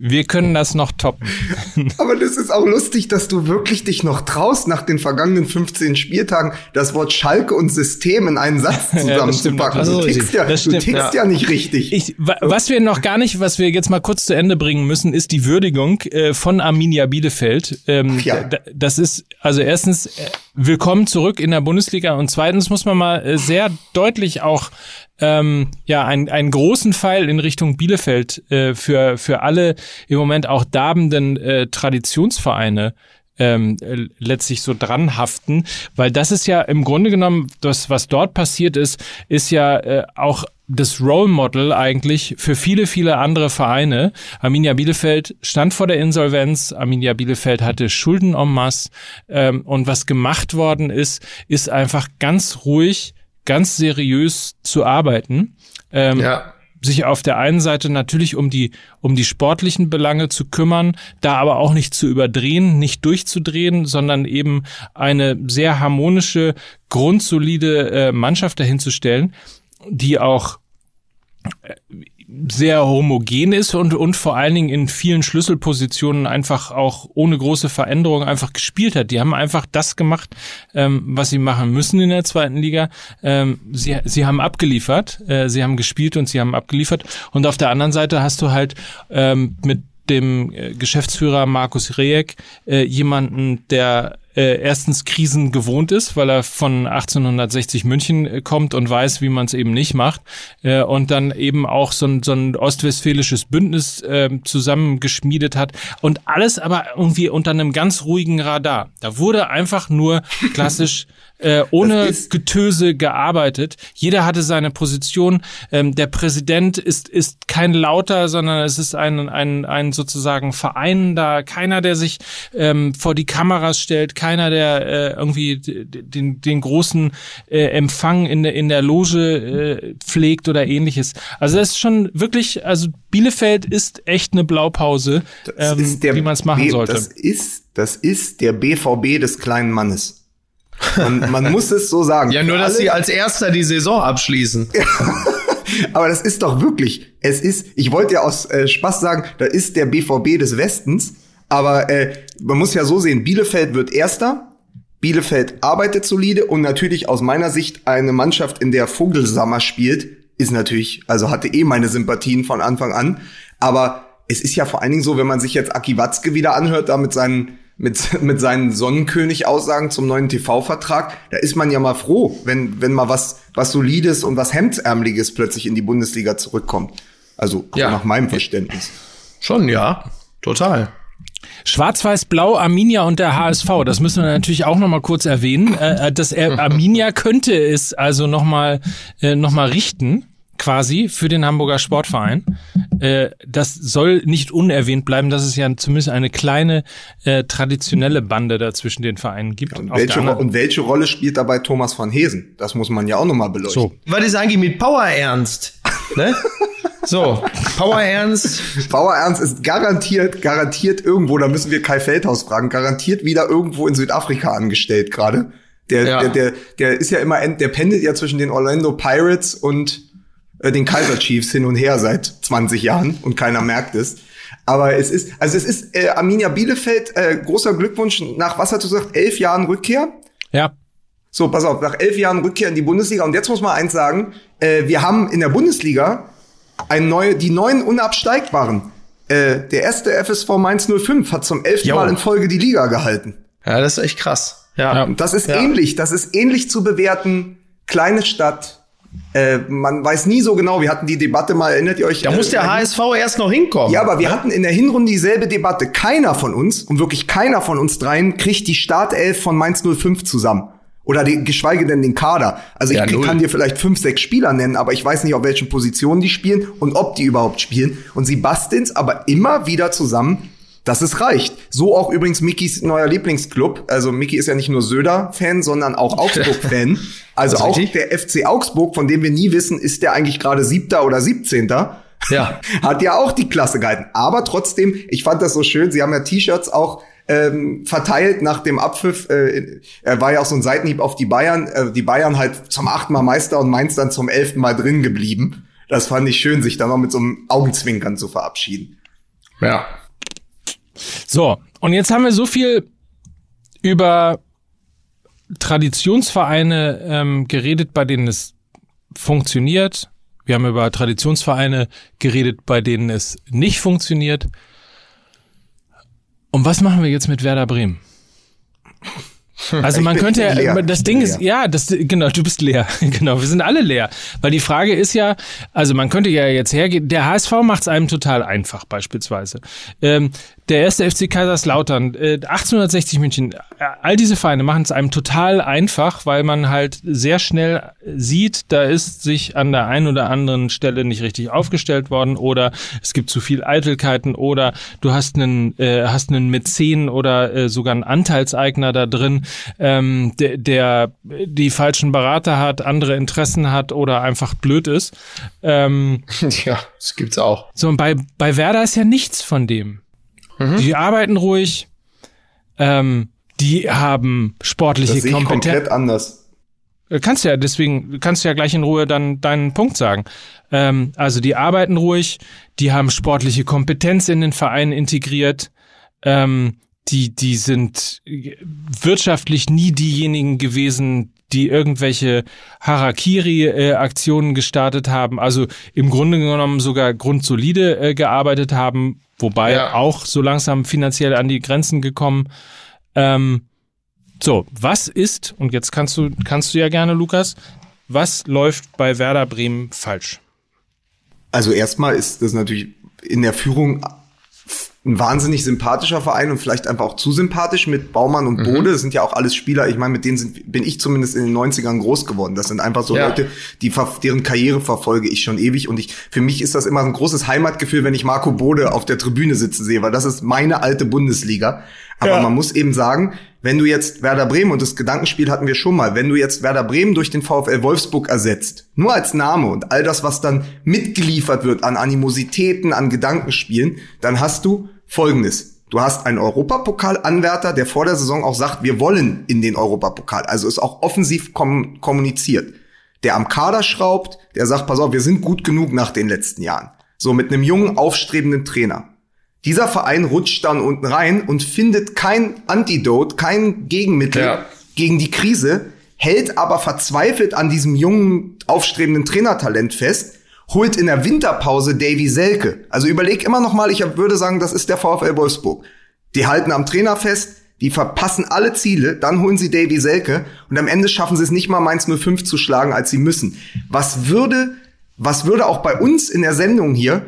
Speaker 1: Wir können das noch toppen.
Speaker 3: Aber das ist auch lustig, dass du wirklich dich noch traust, nach den vergangenen 15 Spieltagen das Wort Schalke und System in einen Satz zusammenzupacken. ja, du tickst, ja, du tickst ja. ja. nicht richtig.
Speaker 1: Ich, was wir noch gar nicht, was wir jetzt mal kurz zu Ende bringen müssen, ist die Würdigung äh, von Arminia Bielefeld. Ähm, ja. Das ist also erstens äh, willkommen zurück in der Bundesliga und zweitens muss man mal äh, sehr deutlich auch ähm, ja einen, einen großen Pfeil in Richtung Bielefeld äh, für für alle im Moment auch darbenden äh, Traditionsvereine ähm, äh, letztlich so dran haften, weil das ist ja im Grunde genommen das, was dort passiert ist, ist ja äh, auch das Role Model eigentlich für viele, viele andere Vereine. Arminia Bielefeld stand vor der Insolvenz. Arminia Bielefeld hatte Schulden en masse. Ähm, und was gemacht worden ist, ist einfach ganz ruhig ganz seriös zu arbeiten. Ähm, ja sich auf der einen Seite natürlich um die um die sportlichen Belange zu kümmern, da aber auch nicht zu überdrehen, nicht durchzudrehen, sondern eben eine sehr harmonische, grundsolide äh, Mannschaft dahinzustellen, die auch äh, sehr homogen ist und, und vor allen Dingen in vielen Schlüsselpositionen einfach auch ohne große Veränderung einfach gespielt hat. Die haben einfach das gemacht, ähm, was sie machen müssen in der zweiten Liga. Ähm, sie, sie haben abgeliefert, äh, sie haben gespielt und sie haben abgeliefert. Und auf der anderen Seite hast du halt ähm, mit dem äh, Geschäftsführer Markus Rejek äh, jemanden, der äh, erstens Krisen gewohnt ist, weil er von 1860 München äh, kommt und weiß, wie man es eben nicht macht. Äh, und dann eben auch so ein, so ein ostwestfälisches Bündnis äh, zusammengeschmiedet hat. Und alles aber irgendwie unter einem ganz ruhigen Radar. Da wurde einfach nur klassisch äh, ohne Getöse gearbeitet. Jeder hatte seine Position. Ähm, der Präsident ist, ist kein Lauter, sondern es ist ein, ein, ein sozusagen Verein da. Keiner, der sich ähm, vor die Kameras stellt, keiner, der äh, irgendwie den, den großen äh, Empfang in der, in der Loge äh, pflegt oder ähnliches. Also das ist schon wirklich, also Bielefeld ist echt eine Blaupause, ähm, wie man es machen sollte.
Speaker 3: Das ist, das ist der BVB des kleinen Mannes. Man, man muss es so sagen.
Speaker 2: Ja, nur, dass sie als Erster die Saison abschließen.
Speaker 3: Aber das ist doch wirklich, es ist, ich wollte ja aus äh, Spaß sagen, da ist der BVB des Westens, aber äh, man muss ja so sehen, Bielefeld wird Erster, Bielefeld arbeitet solide und natürlich aus meiner Sicht eine Mannschaft, in der Vogelsammer spielt, ist natürlich, also hatte eh meine Sympathien von Anfang an, aber es ist ja vor allen Dingen so, wenn man sich jetzt Aki Watzke wieder anhört, da mit seinen mit, mit seinen Sonnenkönig-Aussagen zum neuen TV-Vertrag, da ist man ja mal froh, wenn, wenn mal was, was Solides und was Hemdsärmeliges plötzlich in die Bundesliga zurückkommt. Also ja. nach meinem Verständnis.
Speaker 2: Schon, ja. Total.
Speaker 1: Schwarz-Weiß-Blau, Arminia und der HSV, das müssen wir natürlich auch noch mal kurz erwähnen. Äh, äh das Arminia könnte es also noch mal, äh, noch mal richten quasi für den Hamburger Sportverein. Äh, das soll nicht unerwähnt bleiben, dass es ja zumindest eine kleine äh, traditionelle Bande da zwischen den Vereinen gibt.
Speaker 3: Ja, und, welche, und, welche, Rolle spielt dabei Thomas von Hesen? Das muss man ja auch nochmal beleuchten. So.
Speaker 2: Was ist eigentlich mit Power Ernst? ne? So, Power Ernst.
Speaker 3: Power Ernst ist garantiert, garantiert irgendwo, da müssen wir Kai Feldhaus fragen, garantiert wieder irgendwo in Südafrika angestellt gerade. Der, ja. der, der, der ist ja immer, der pendelt ja zwischen den Orlando Pirates und äh, den Kaiser Chiefs hin und her seit 20 Jahren und keiner merkt es. Aber es ist, also es ist äh, Arminia Bielefeld, äh, großer Glückwunsch nach, was hast du gesagt, elf Jahren Rückkehr?
Speaker 1: Ja.
Speaker 3: So, pass auf, nach elf Jahren Rückkehr in die Bundesliga. Und jetzt muss man eins sagen, äh, wir haben in der Bundesliga ein neue, die neuen Unabsteigbaren. äh, der erste FSV Mainz 05 hat zum elften Mal in Folge die Liga gehalten.
Speaker 2: Ja, das ist echt krass. Ja. ja.
Speaker 3: Das ist ja. ähnlich. Das ist ähnlich zu bewerten. Kleine Stadt. Äh, man weiß nie so genau. Wir hatten die Debatte mal, erinnert ihr euch?
Speaker 2: Da muss der äh, HSV erst noch hinkommen.
Speaker 3: Ja, aber wir hatten in der Hinrunde dieselbe Debatte. Keiner von uns, und wirklich keiner von uns dreien, kriegt die Startelf von Mainz 05 zusammen. Oder die, geschweige denn den Kader. Also ich ja, kann dir vielleicht fünf, sechs Spieler nennen, aber ich weiß nicht, auf welchen Positionen die spielen und ob die überhaupt spielen. Und sie basteln aber immer wieder zusammen, dass es reicht. So auch übrigens Mickys neuer Lieblingsclub. Also Mickey ist ja nicht nur Söder-Fan, sondern auch Augsburg-Fan. Also auch richtig? der FC Augsburg, von dem wir nie wissen, ist der eigentlich gerade siebter oder siebzehnter. Ja. Hat ja auch die Klasse gehalten. Aber trotzdem, ich fand das so schön. Sie haben ja T-Shirts auch ähm, verteilt nach dem Abpfiff. Äh, er war ja auch so ein Seitenhieb auf die Bayern. Äh, die Bayern halt zum achten Mal Meister und Mainz dann zum elften Mal drin geblieben. Das fand ich schön, sich dann noch mit so einem Augenzwinkern zu verabschieden.
Speaker 2: Ja.
Speaker 1: So, und jetzt haben wir so viel über Traditionsvereine ähm, geredet, bei denen es funktioniert. Wir haben über Traditionsvereine geredet, bei denen es nicht funktioniert. Und was machen wir jetzt mit Werder Bremen? Also man könnte ja, leer. das Ding ist, ja, das, genau, du bist leer. genau, wir sind alle leer. Weil die Frage ist ja, also man könnte ja jetzt hergehen, der HSV macht es einem total einfach, beispielsweise. Ähm, der erste FC Kaiserslautern, äh, 1860 München, äh, all diese Vereine machen es einem total einfach, weil man halt sehr schnell sieht, da ist sich an der einen oder anderen Stelle nicht richtig aufgestellt worden oder es gibt zu viel Eitelkeiten oder du hast einen, äh, hast einen Mäzen oder äh, sogar einen Anteilseigner da drin, ähm, der, der die falschen Berater hat, andere Interessen hat oder einfach blöd ist.
Speaker 2: Ähm, ja, das gibt's auch.
Speaker 1: So, und bei, bei Werder ist ja nichts von dem. Mhm. Die arbeiten ruhig. Ähm, die haben sportliche das Kompetenz.
Speaker 3: komplett anders.
Speaker 1: Äh, kannst ja, deswegen kannst du ja gleich in Ruhe dann deinen Punkt sagen. Ähm, also die arbeiten ruhig, die haben sportliche Kompetenz in den Verein integriert, ähm, die, die sind wirtschaftlich nie diejenigen gewesen, die irgendwelche Harakiri-Aktionen gestartet haben, also im Grunde genommen sogar grundsolide äh, gearbeitet haben, wobei ja. auch so langsam finanziell an die Grenzen gekommen. Ähm, so, was ist, und jetzt kannst du, kannst du ja gerne, Lukas, was läuft bei Werder Bremen falsch?
Speaker 3: Also erstmal ist das natürlich in der Führung ein wahnsinnig sympathischer Verein und vielleicht einfach auch zu sympathisch mit Baumann und mhm. Bode. Das sind ja auch alles Spieler, ich meine, mit denen sind, bin ich zumindest in den 90ern groß geworden. Das sind einfach so ja. Leute, die, deren Karriere verfolge ich schon ewig. Und ich, für mich ist das immer ein großes Heimatgefühl, wenn ich Marco Bode auf der Tribüne sitzen sehe, weil das ist meine alte Bundesliga. Aber ja. man muss eben sagen, wenn du jetzt Werder Bremen, und das Gedankenspiel hatten wir schon mal, wenn du jetzt Werder Bremen durch den VfL Wolfsburg ersetzt, nur als Name und all das, was dann mitgeliefert wird an Animositäten, an Gedankenspielen, dann hast du Folgendes. Du hast einen Europapokalanwärter, der vor der Saison auch sagt, wir wollen in den Europapokal. Also ist auch offensiv kom kommuniziert. Der am Kader schraubt, der sagt, pass auf, wir sind gut genug nach den letzten Jahren. So mit einem jungen, aufstrebenden Trainer. Dieser Verein rutscht dann unten rein und findet kein Antidote, kein Gegenmittel ja. gegen die Krise, hält aber verzweifelt an diesem jungen, aufstrebenden Trainertalent fest holt in der Winterpause Davy Selke. Also überleg immer noch mal, ich würde sagen, das ist der VfL Wolfsburg. Die halten am Trainer fest, die verpassen alle Ziele, dann holen sie Davy Selke und am Ende schaffen sie es nicht mal Mainz 05 zu schlagen, als sie müssen. Was würde, was würde auch bei uns in der Sendung hier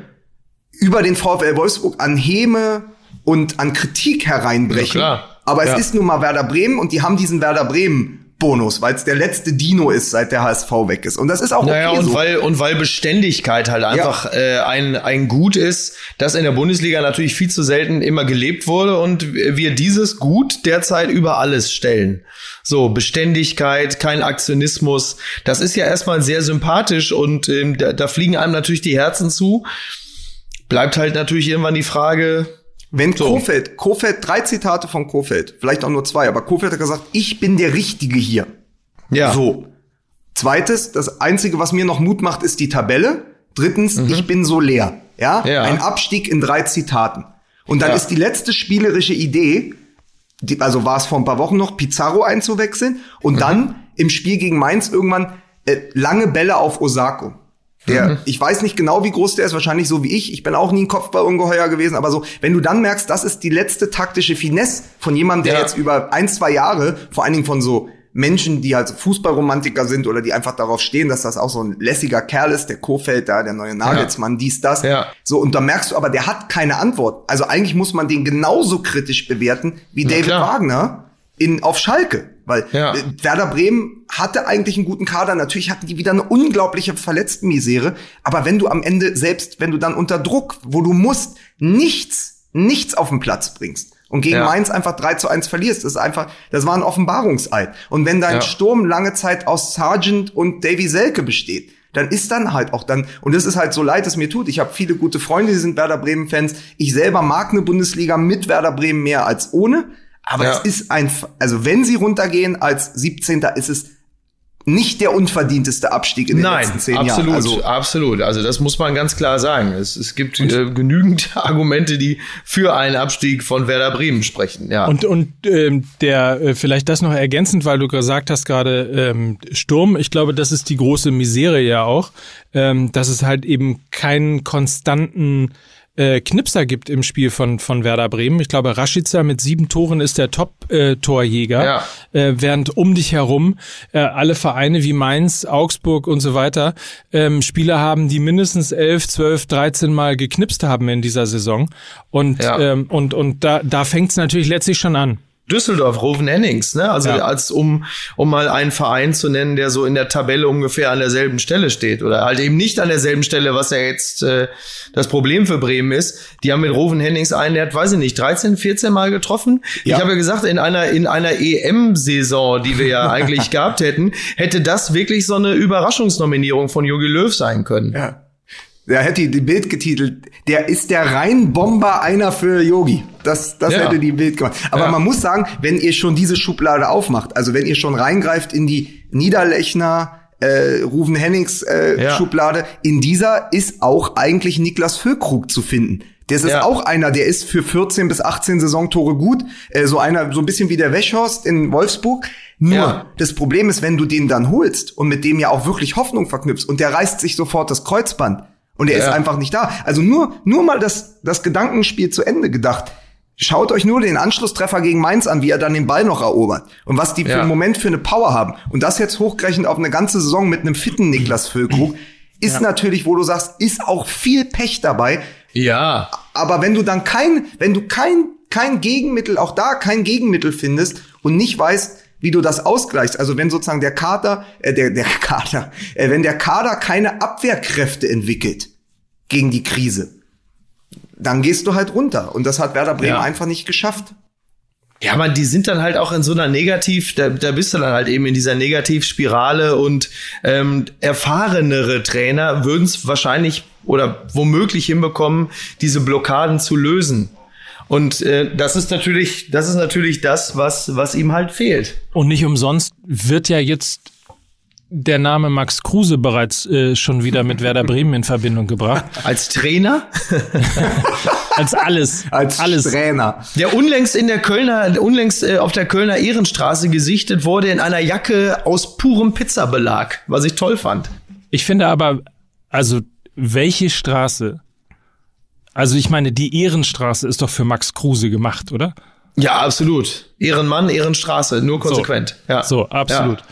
Speaker 3: über den VfL Wolfsburg an Häme und an Kritik hereinbrechen? Ja, Aber es ja. ist nun mal Werder Bremen und die haben diesen Werder Bremen Bonus, weil es der letzte Dino ist, seit der HSV weg ist. Und das ist auch okay
Speaker 2: naja, und so. weil und weil Beständigkeit halt einfach ja. äh, ein ein Gut ist, das in der Bundesliga natürlich viel zu selten immer gelebt wurde und wir dieses Gut derzeit über alles stellen. So Beständigkeit, kein Aktionismus, das ist ja erstmal sehr sympathisch und ähm, da, da fliegen einem natürlich die Herzen zu. Bleibt halt natürlich irgendwann die Frage,
Speaker 3: wenn so. Kofeld, Kofeld, drei Zitate von Kofeld, vielleicht auch nur zwei, aber Kofeld hat gesagt, ich bin der Richtige hier. Ja. So. Zweites, das Einzige, was mir noch Mut macht, ist die Tabelle. Drittens, mhm. ich bin so leer. Ja? ja? Ein Abstieg in drei Zitaten. Und dann ja. ist die letzte spielerische Idee, die, also war es vor ein paar Wochen noch, Pizarro einzuwechseln und mhm. dann im Spiel gegen Mainz irgendwann äh, lange Bälle auf Osako. Der, mhm. ich weiß nicht genau, wie groß der ist, wahrscheinlich so wie ich. Ich bin auch nie ein Kopfballungeheuer gewesen, aber so, wenn du dann merkst, das ist die letzte taktische Finesse von jemandem, der ja. jetzt über ein, zwei Jahre, vor allen Dingen von so Menschen, die halt Fußballromantiker sind oder die einfach darauf stehen, dass das auch so ein lässiger Kerl ist, der Kofeld da, der neue Nagelsmann, ja. dies, das. Ja. So, und da merkst du aber, der hat keine Antwort. Also eigentlich muss man den genauso kritisch bewerten wie Na, David klar. Wagner in, auf Schalke. Weil ja. Äh, Werder Bremen hatte eigentlich einen guten Kader. Natürlich hatten die wieder eine unglaubliche Verletztenmisere. Aber wenn du am Ende, selbst wenn du dann unter Druck, wo du musst, nichts, nichts auf den Platz bringst und gegen ja. Mainz einfach 3 zu 1 verlierst, das ist einfach, das war ein Offenbarungseid. Und wenn dein ja. Sturm lange Zeit aus Sargent und Davy Selke besteht, dann ist dann halt auch dann, und das ist halt so leid es mir tut, ich habe viele gute Freunde, die sind Werder Bremen-Fans, ich selber mag eine Bundesliga mit Werder Bremen mehr als ohne, aber ja. es ist ein, also wenn sie runtergehen als 17. ist es nicht der unverdienteste Abstieg in den
Speaker 2: Nein,
Speaker 3: letzten zehn
Speaker 2: absolut,
Speaker 3: Jahren.
Speaker 2: Also absolut. Also das muss man ganz klar sagen. Es, es gibt äh, genügend Argumente, die für einen Abstieg von Werder Bremen sprechen. Ja.
Speaker 1: Und und ähm, der äh, vielleicht das noch ergänzend, weil du gesagt hast gerade ähm, Sturm. Ich glaube, das ist die große Misere ja auch, ähm, dass es halt eben keinen konstanten äh, Knipser gibt im Spiel von, von Werder Bremen. Ich glaube, Rashica mit sieben Toren ist der Top-Torjäger, ja. äh, während um dich herum äh, alle Vereine wie Mainz, Augsburg und so weiter ähm, Spieler haben, die mindestens elf, zwölf, dreizehn Mal geknipst haben in dieser Saison. Und, ja. ähm, und, und da, da fängt es natürlich letztlich schon an.
Speaker 2: Düsseldorf, Roven Hennings, ne? Also ja. als um um mal einen Verein zu nennen, der so in der Tabelle ungefähr an derselben Stelle steht oder halt eben nicht an derselben Stelle, was ja jetzt äh, das Problem für Bremen ist. Die haben mit Roven Hennings einen, der hat, weiß ich nicht, 13, 14 Mal getroffen. Ja. Ich habe ja gesagt, in einer in einer EM-Saison, die wir ja eigentlich gehabt hätten, hätte das wirklich so eine Überraschungsnominierung von Jogi Löw sein können.
Speaker 3: Ja. Der hätte die Bild getitelt, der ist der Rheinbomber einer für Yogi. Das, das ja. hätte die Bild gemacht. Aber ja. man muss sagen, wenn ihr schon diese Schublade aufmacht, also wenn ihr schon reingreift in die Niederlechner, äh, Ruven Hennings äh, ja. Schublade, in dieser ist auch eigentlich Niklas Füllkrug zu finden. Das ist ja. auch einer, der ist für 14 bis 18 Saisontore gut. Äh, so einer, so ein bisschen wie der Wäschhorst in Wolfsburg. Nur, ja. das Problem ist, wenn du den dann holst und mit dem ja auch wirklich Hoffnung verknüpfst und der reißt sich sofort das Kreuzband, und er ja. ist einfach nicht da. Also nur, nur mal das, das Gedankenspiel zu Ende gedacht. Schaut euch nur den Anschlusstreffer gegen Mainz an, wie er dann den Ball noch erobert. Und was die ja. für einen Moment für eine Power haben. Und das jetzt hochgerechnet auf eine ganze Saison mit einem fitten Niklas Füllkrug, ist ja. natürlich, wo du sagst, ist auch viel Pech dabei.
Speaker 2: Ja.
Speaker 3: Aber wenn du dann kein, wenn du kein, kein Gegenmittel, auch da kein Gegenmittel findest und nicht weißt, wie du das ausgleichst. Also wenn sozusagen der Kader, äh, der, der Kader, äh, wenn der Kader keine Abwehrkräfte entwickelt gegen die Krise, dann gehst du halt runter. Und das hat Werder Bremen ja. einfach nicht geschafft.
Speaker 2: Ja, man, die sind dann halt auch in so einer Negativ, da, da bist du dann halt eben in dieser Negativspirale und ähm, erfahrenere Trainer würden es wahrscheinlich oder womöglich hinbekommen, diese Blockaden zu lösen. Und äh, das ist natürlich, das ist natürlich das, was, was ihm halt fehlt.
Speaker 1: Und nicht umsonst wird ja jetzt der Name Max Kruse bereits äh, schon wieder mit Werder Bremen in Verbindung gebracht.
Speaker 2: Als Trainer?
Speaker 1: Als alles.
Speaker 3: Als
Speaker 1: alles.
Speaker 3: Trainer.
Speaker 2: Der unlängst in der Kölner, unlängst äh, auf der Kölner Ehrenstraße gesichtet wurde in einer Jacke aus purem Pizzabelag, was ich toll fand.
Speaker 1: Ich finde aber, also welche Straße also ich meine, die Ehrenstraße ist doch für Max Kruse gemacht, oder?
Speaker 2: Ja, absolut. Ehrenmann, Ehrenstraße, nur konsequent.
Speaker 1: So,
Speaker 2: ja.
Speaker 1: so absolut. Ja.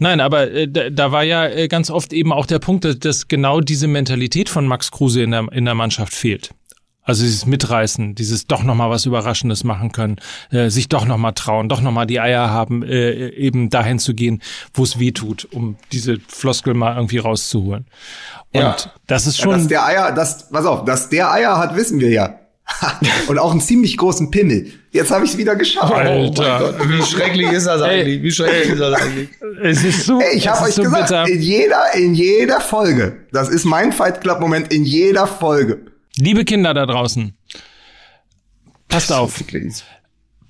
Speaker 1: Nein, aber äh, da, da war ja äh, ganz oft eben auch der Punkt, dass, dass genau diese Mentalität von Max Kruse in der, in der Mannschaft fehlt. Also dieses Mitreißen, dieses doch noch mal was Überraschendes machen können, äh, sich doch noch mal trauen, doch noch mal die Eier haben, äh, eben dahin zu gehen, wo es weh tut, um diese Floskel mal irgendwie rauszuholen. Und ja. das ist schon. Ja,
Speaker 3: dass der Eier, das, pass auf, dass der Eier hat, wissen wir ja. und auch einen ziemlich großen Pimmel. Jetzt habe ich es wieder geschafft.
Speaker 2: Alter, oh wie schrecklich ist das eigentlich? Wie schrecklich ist das eigentlich?
Speaker 3: Es ist so. Ey, ich habe euch so gesagt, bitter. in jeder, in jeder Folge. Das ist mein Fight Club Moment in jeder Folge.
Speaker 1: Liebe Kinder da draußen, passt auf.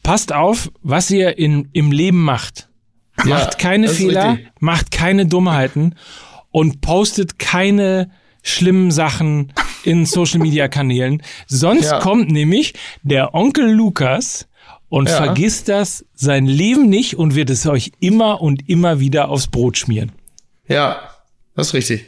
Speaker 1: Passt auf, was ihr in, im Leben macht. Ja, macht keine Fehler, macht keine Dummheiten und postet keine schlimmen Sachen in Social Media Kanälen. Sonst ja. kommt nämlich der Onkel Lukas und ja. vergisst das sein Leben nicht und wird es euch immer und immer wieder aufs Brot schmieren.
Speaker 2: Ja, das ist richtig.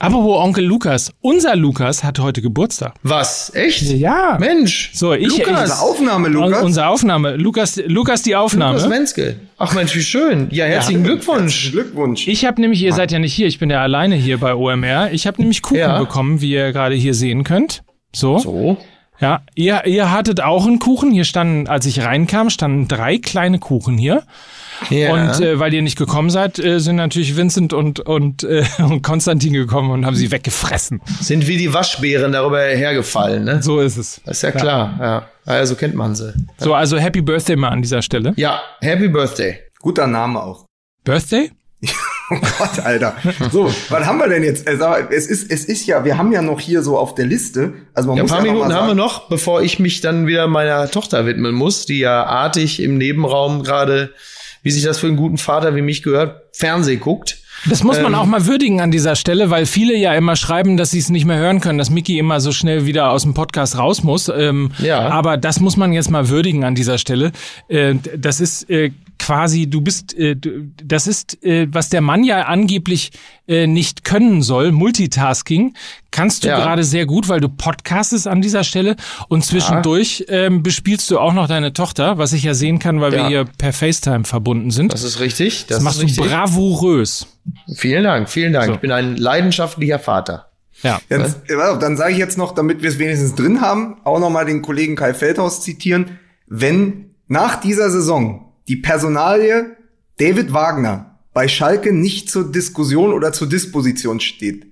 Speaker 1: Apropos Onkel Lukas. Unser Lukas hat heute Geburtstag.
Speaker 2: Was? Echt?
Speaker 1: Ja.
Speaker 2: Mensch.
Speaker 1: So, ich,
Speaker 2: Lukas.
Speaker 1: ich
Speaker 3: Unsere Aufnahme, Lukas.
Speaker 1: Unsere Aufnahme. Lukas, Lukas die Aufnahme.
Speaker 2: Lukas Wenzel. Ach Mensch, wie schön. Ja, herzlichen Glückwunsch.
Speaker 3: Glückwunsch.
Speaker 1: Ich habe nämlich, ihr seid ja nicht hier, ich bin ja alleine hier bei OMR. Ich habe nämlich Kuchen
Speaker 2: Ja.
Speaker 1: bekommen, wie ihr gerade hier sehen könnt. So.
Speaker 2: So.
Speaker 1: Ja, ihr, ihr hattet auch einen Kuchen. Hier standen, als ich reinkam, standen drei kleine Kuchen hier.
Speaker 2: Ja.
Speaker 1: Und äh, weil ihr nicht gekommen seid, äh, sind natürlich Vincent und, und, äh, und Konstantin gekommen und haben sie weggefressen.
Speaker 2: sind wie die Waschbären darüber hergefallen, ne?
Speaker 1: So ist es.
Speaker 2: Das ist ja klar, ja. Also kennt man sie.
Speaker 1: So, also Happy Birthday mal an dieser Stelle.
Speaker 2: Ja, Happy Birthday.
Speaker 3: Guter Name auch.
Speaker 1: Birthday?
Speaker 3: Oh Gott, Alter. So, was haben wir denn jetzt? Es ist, es ist ja, wir haben ja noch hier so auf der Liste. Also man
Speaker 2: Ja, ein
Speaker 3: muss
Speaker 2: paar
Speaker 3: ja
Speaker 2: Minuten haben wir noch, bevor ich mich dann wieder meiner Tochter widmen muss, die ja artig im Nebenraum gerade, wie sich das für einen guten Vater wie mich gehört, Fernseh guckt.
Speaker 1: Das muss man
Speaker 2: Ähm.
Speaker 1: auch mal würdigen an dieser Stelle, weil viele ja immer schreiben, dass sie es nicht mehr hören können, dass Mickey immer so schnell wieder aus dem Podcast raus muss. Ähm,
Speaker 2: Ja.
Speaker 1: Aber das muss man jetzt mal würdigen an dieser Stelle. Äh, das ist äh, quasi, du bist, äh, du, das ist, äh, was der Mann ja angeblich äh, nicht können soll, Multitasking, kannst du
Speaker 2: Ja.
Speaker 1: gerade sehr gut, weil du podcastest an dieser Stelle und zwischendurch ähm, bespielst du auch noch deine Tochter, was ich ja sehen kann, weil wir
Speaker 2: Ja.
Speaker 1: hier per FaceTime verbunden sind.
Speaker 2: Das ist richtig.
Speaker 1: Das,
Speaker 2: Das,
Speaker 1: machst
Speaker 2: ist
Speaker 1: du
Speaker 2: richtig.
Speaker 1: bravourös.
Speaker 2: Vielen Dank, vielen Dank.
Speaker 1: So.
Speaker 2: Ich bin ein leidenschaftlicher Vater.
Speaker 1: Ja.
Speaker 3: Jetzt, äh, dann sage ich jetzt noch, damit wir es wenigstens drin haben, auch noch mal den Kollegen Kai Feldhaus zitieren. Wenn nach dieser Saison die Personalie David Wagner bei Schalke nicht zur Diskussion oder zur Disposition steht,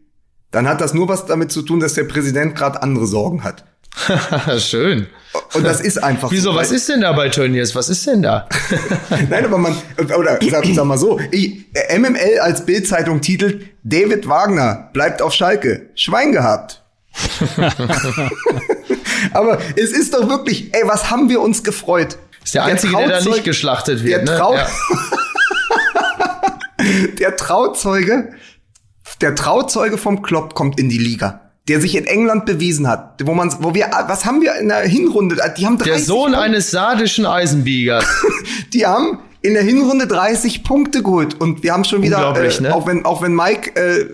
Speaker 3: dann hat das nur was damit zu tun, dass der Präsident gerade andere Sorgen hat.
Speaker 2: Schön.
Speaker 3: Und das ist einfach
Speaker 2: Wieso,
Speaker 3: so.
Speaker 2: was ist denn da bei Tönnies? Was ist denn da?
Speaker 3: Nein, aber man, oder sag, sag mal so, ich, äh, MML als Bildzeitung titelt, David Wagner bleibt auf Schalke. Schwein gehabt. aber es ist doch wirklich, ey, was haben wir uns gefreut?
Speaker 2: Ist der Einzige, der da
Speaker 3: Trauzeug-
Speaker 2: nicht geschlachtet wird.
Speaker 3: Der,
Speaker 2: ne?
Speaker 3: Trau
Speaker 2: Ja.
Speaker 3: der Trauzeuge, der Trauzeuge vom Klopp kommt in die Liga. Der sich in England bewiesen hat, wo man, wo wir, was haben wir in der Hinrunde? Die haben 30
Speaker 2: Der Sohn eines sardischen Eisenbiegers.
Speaker 3: Die haben in der Hinrunde 30 Punkte geholt und wir haben schon wieder, äh,
Speaker 2: ne?
Speaker 3: auch wenn auch wenn Mike äh,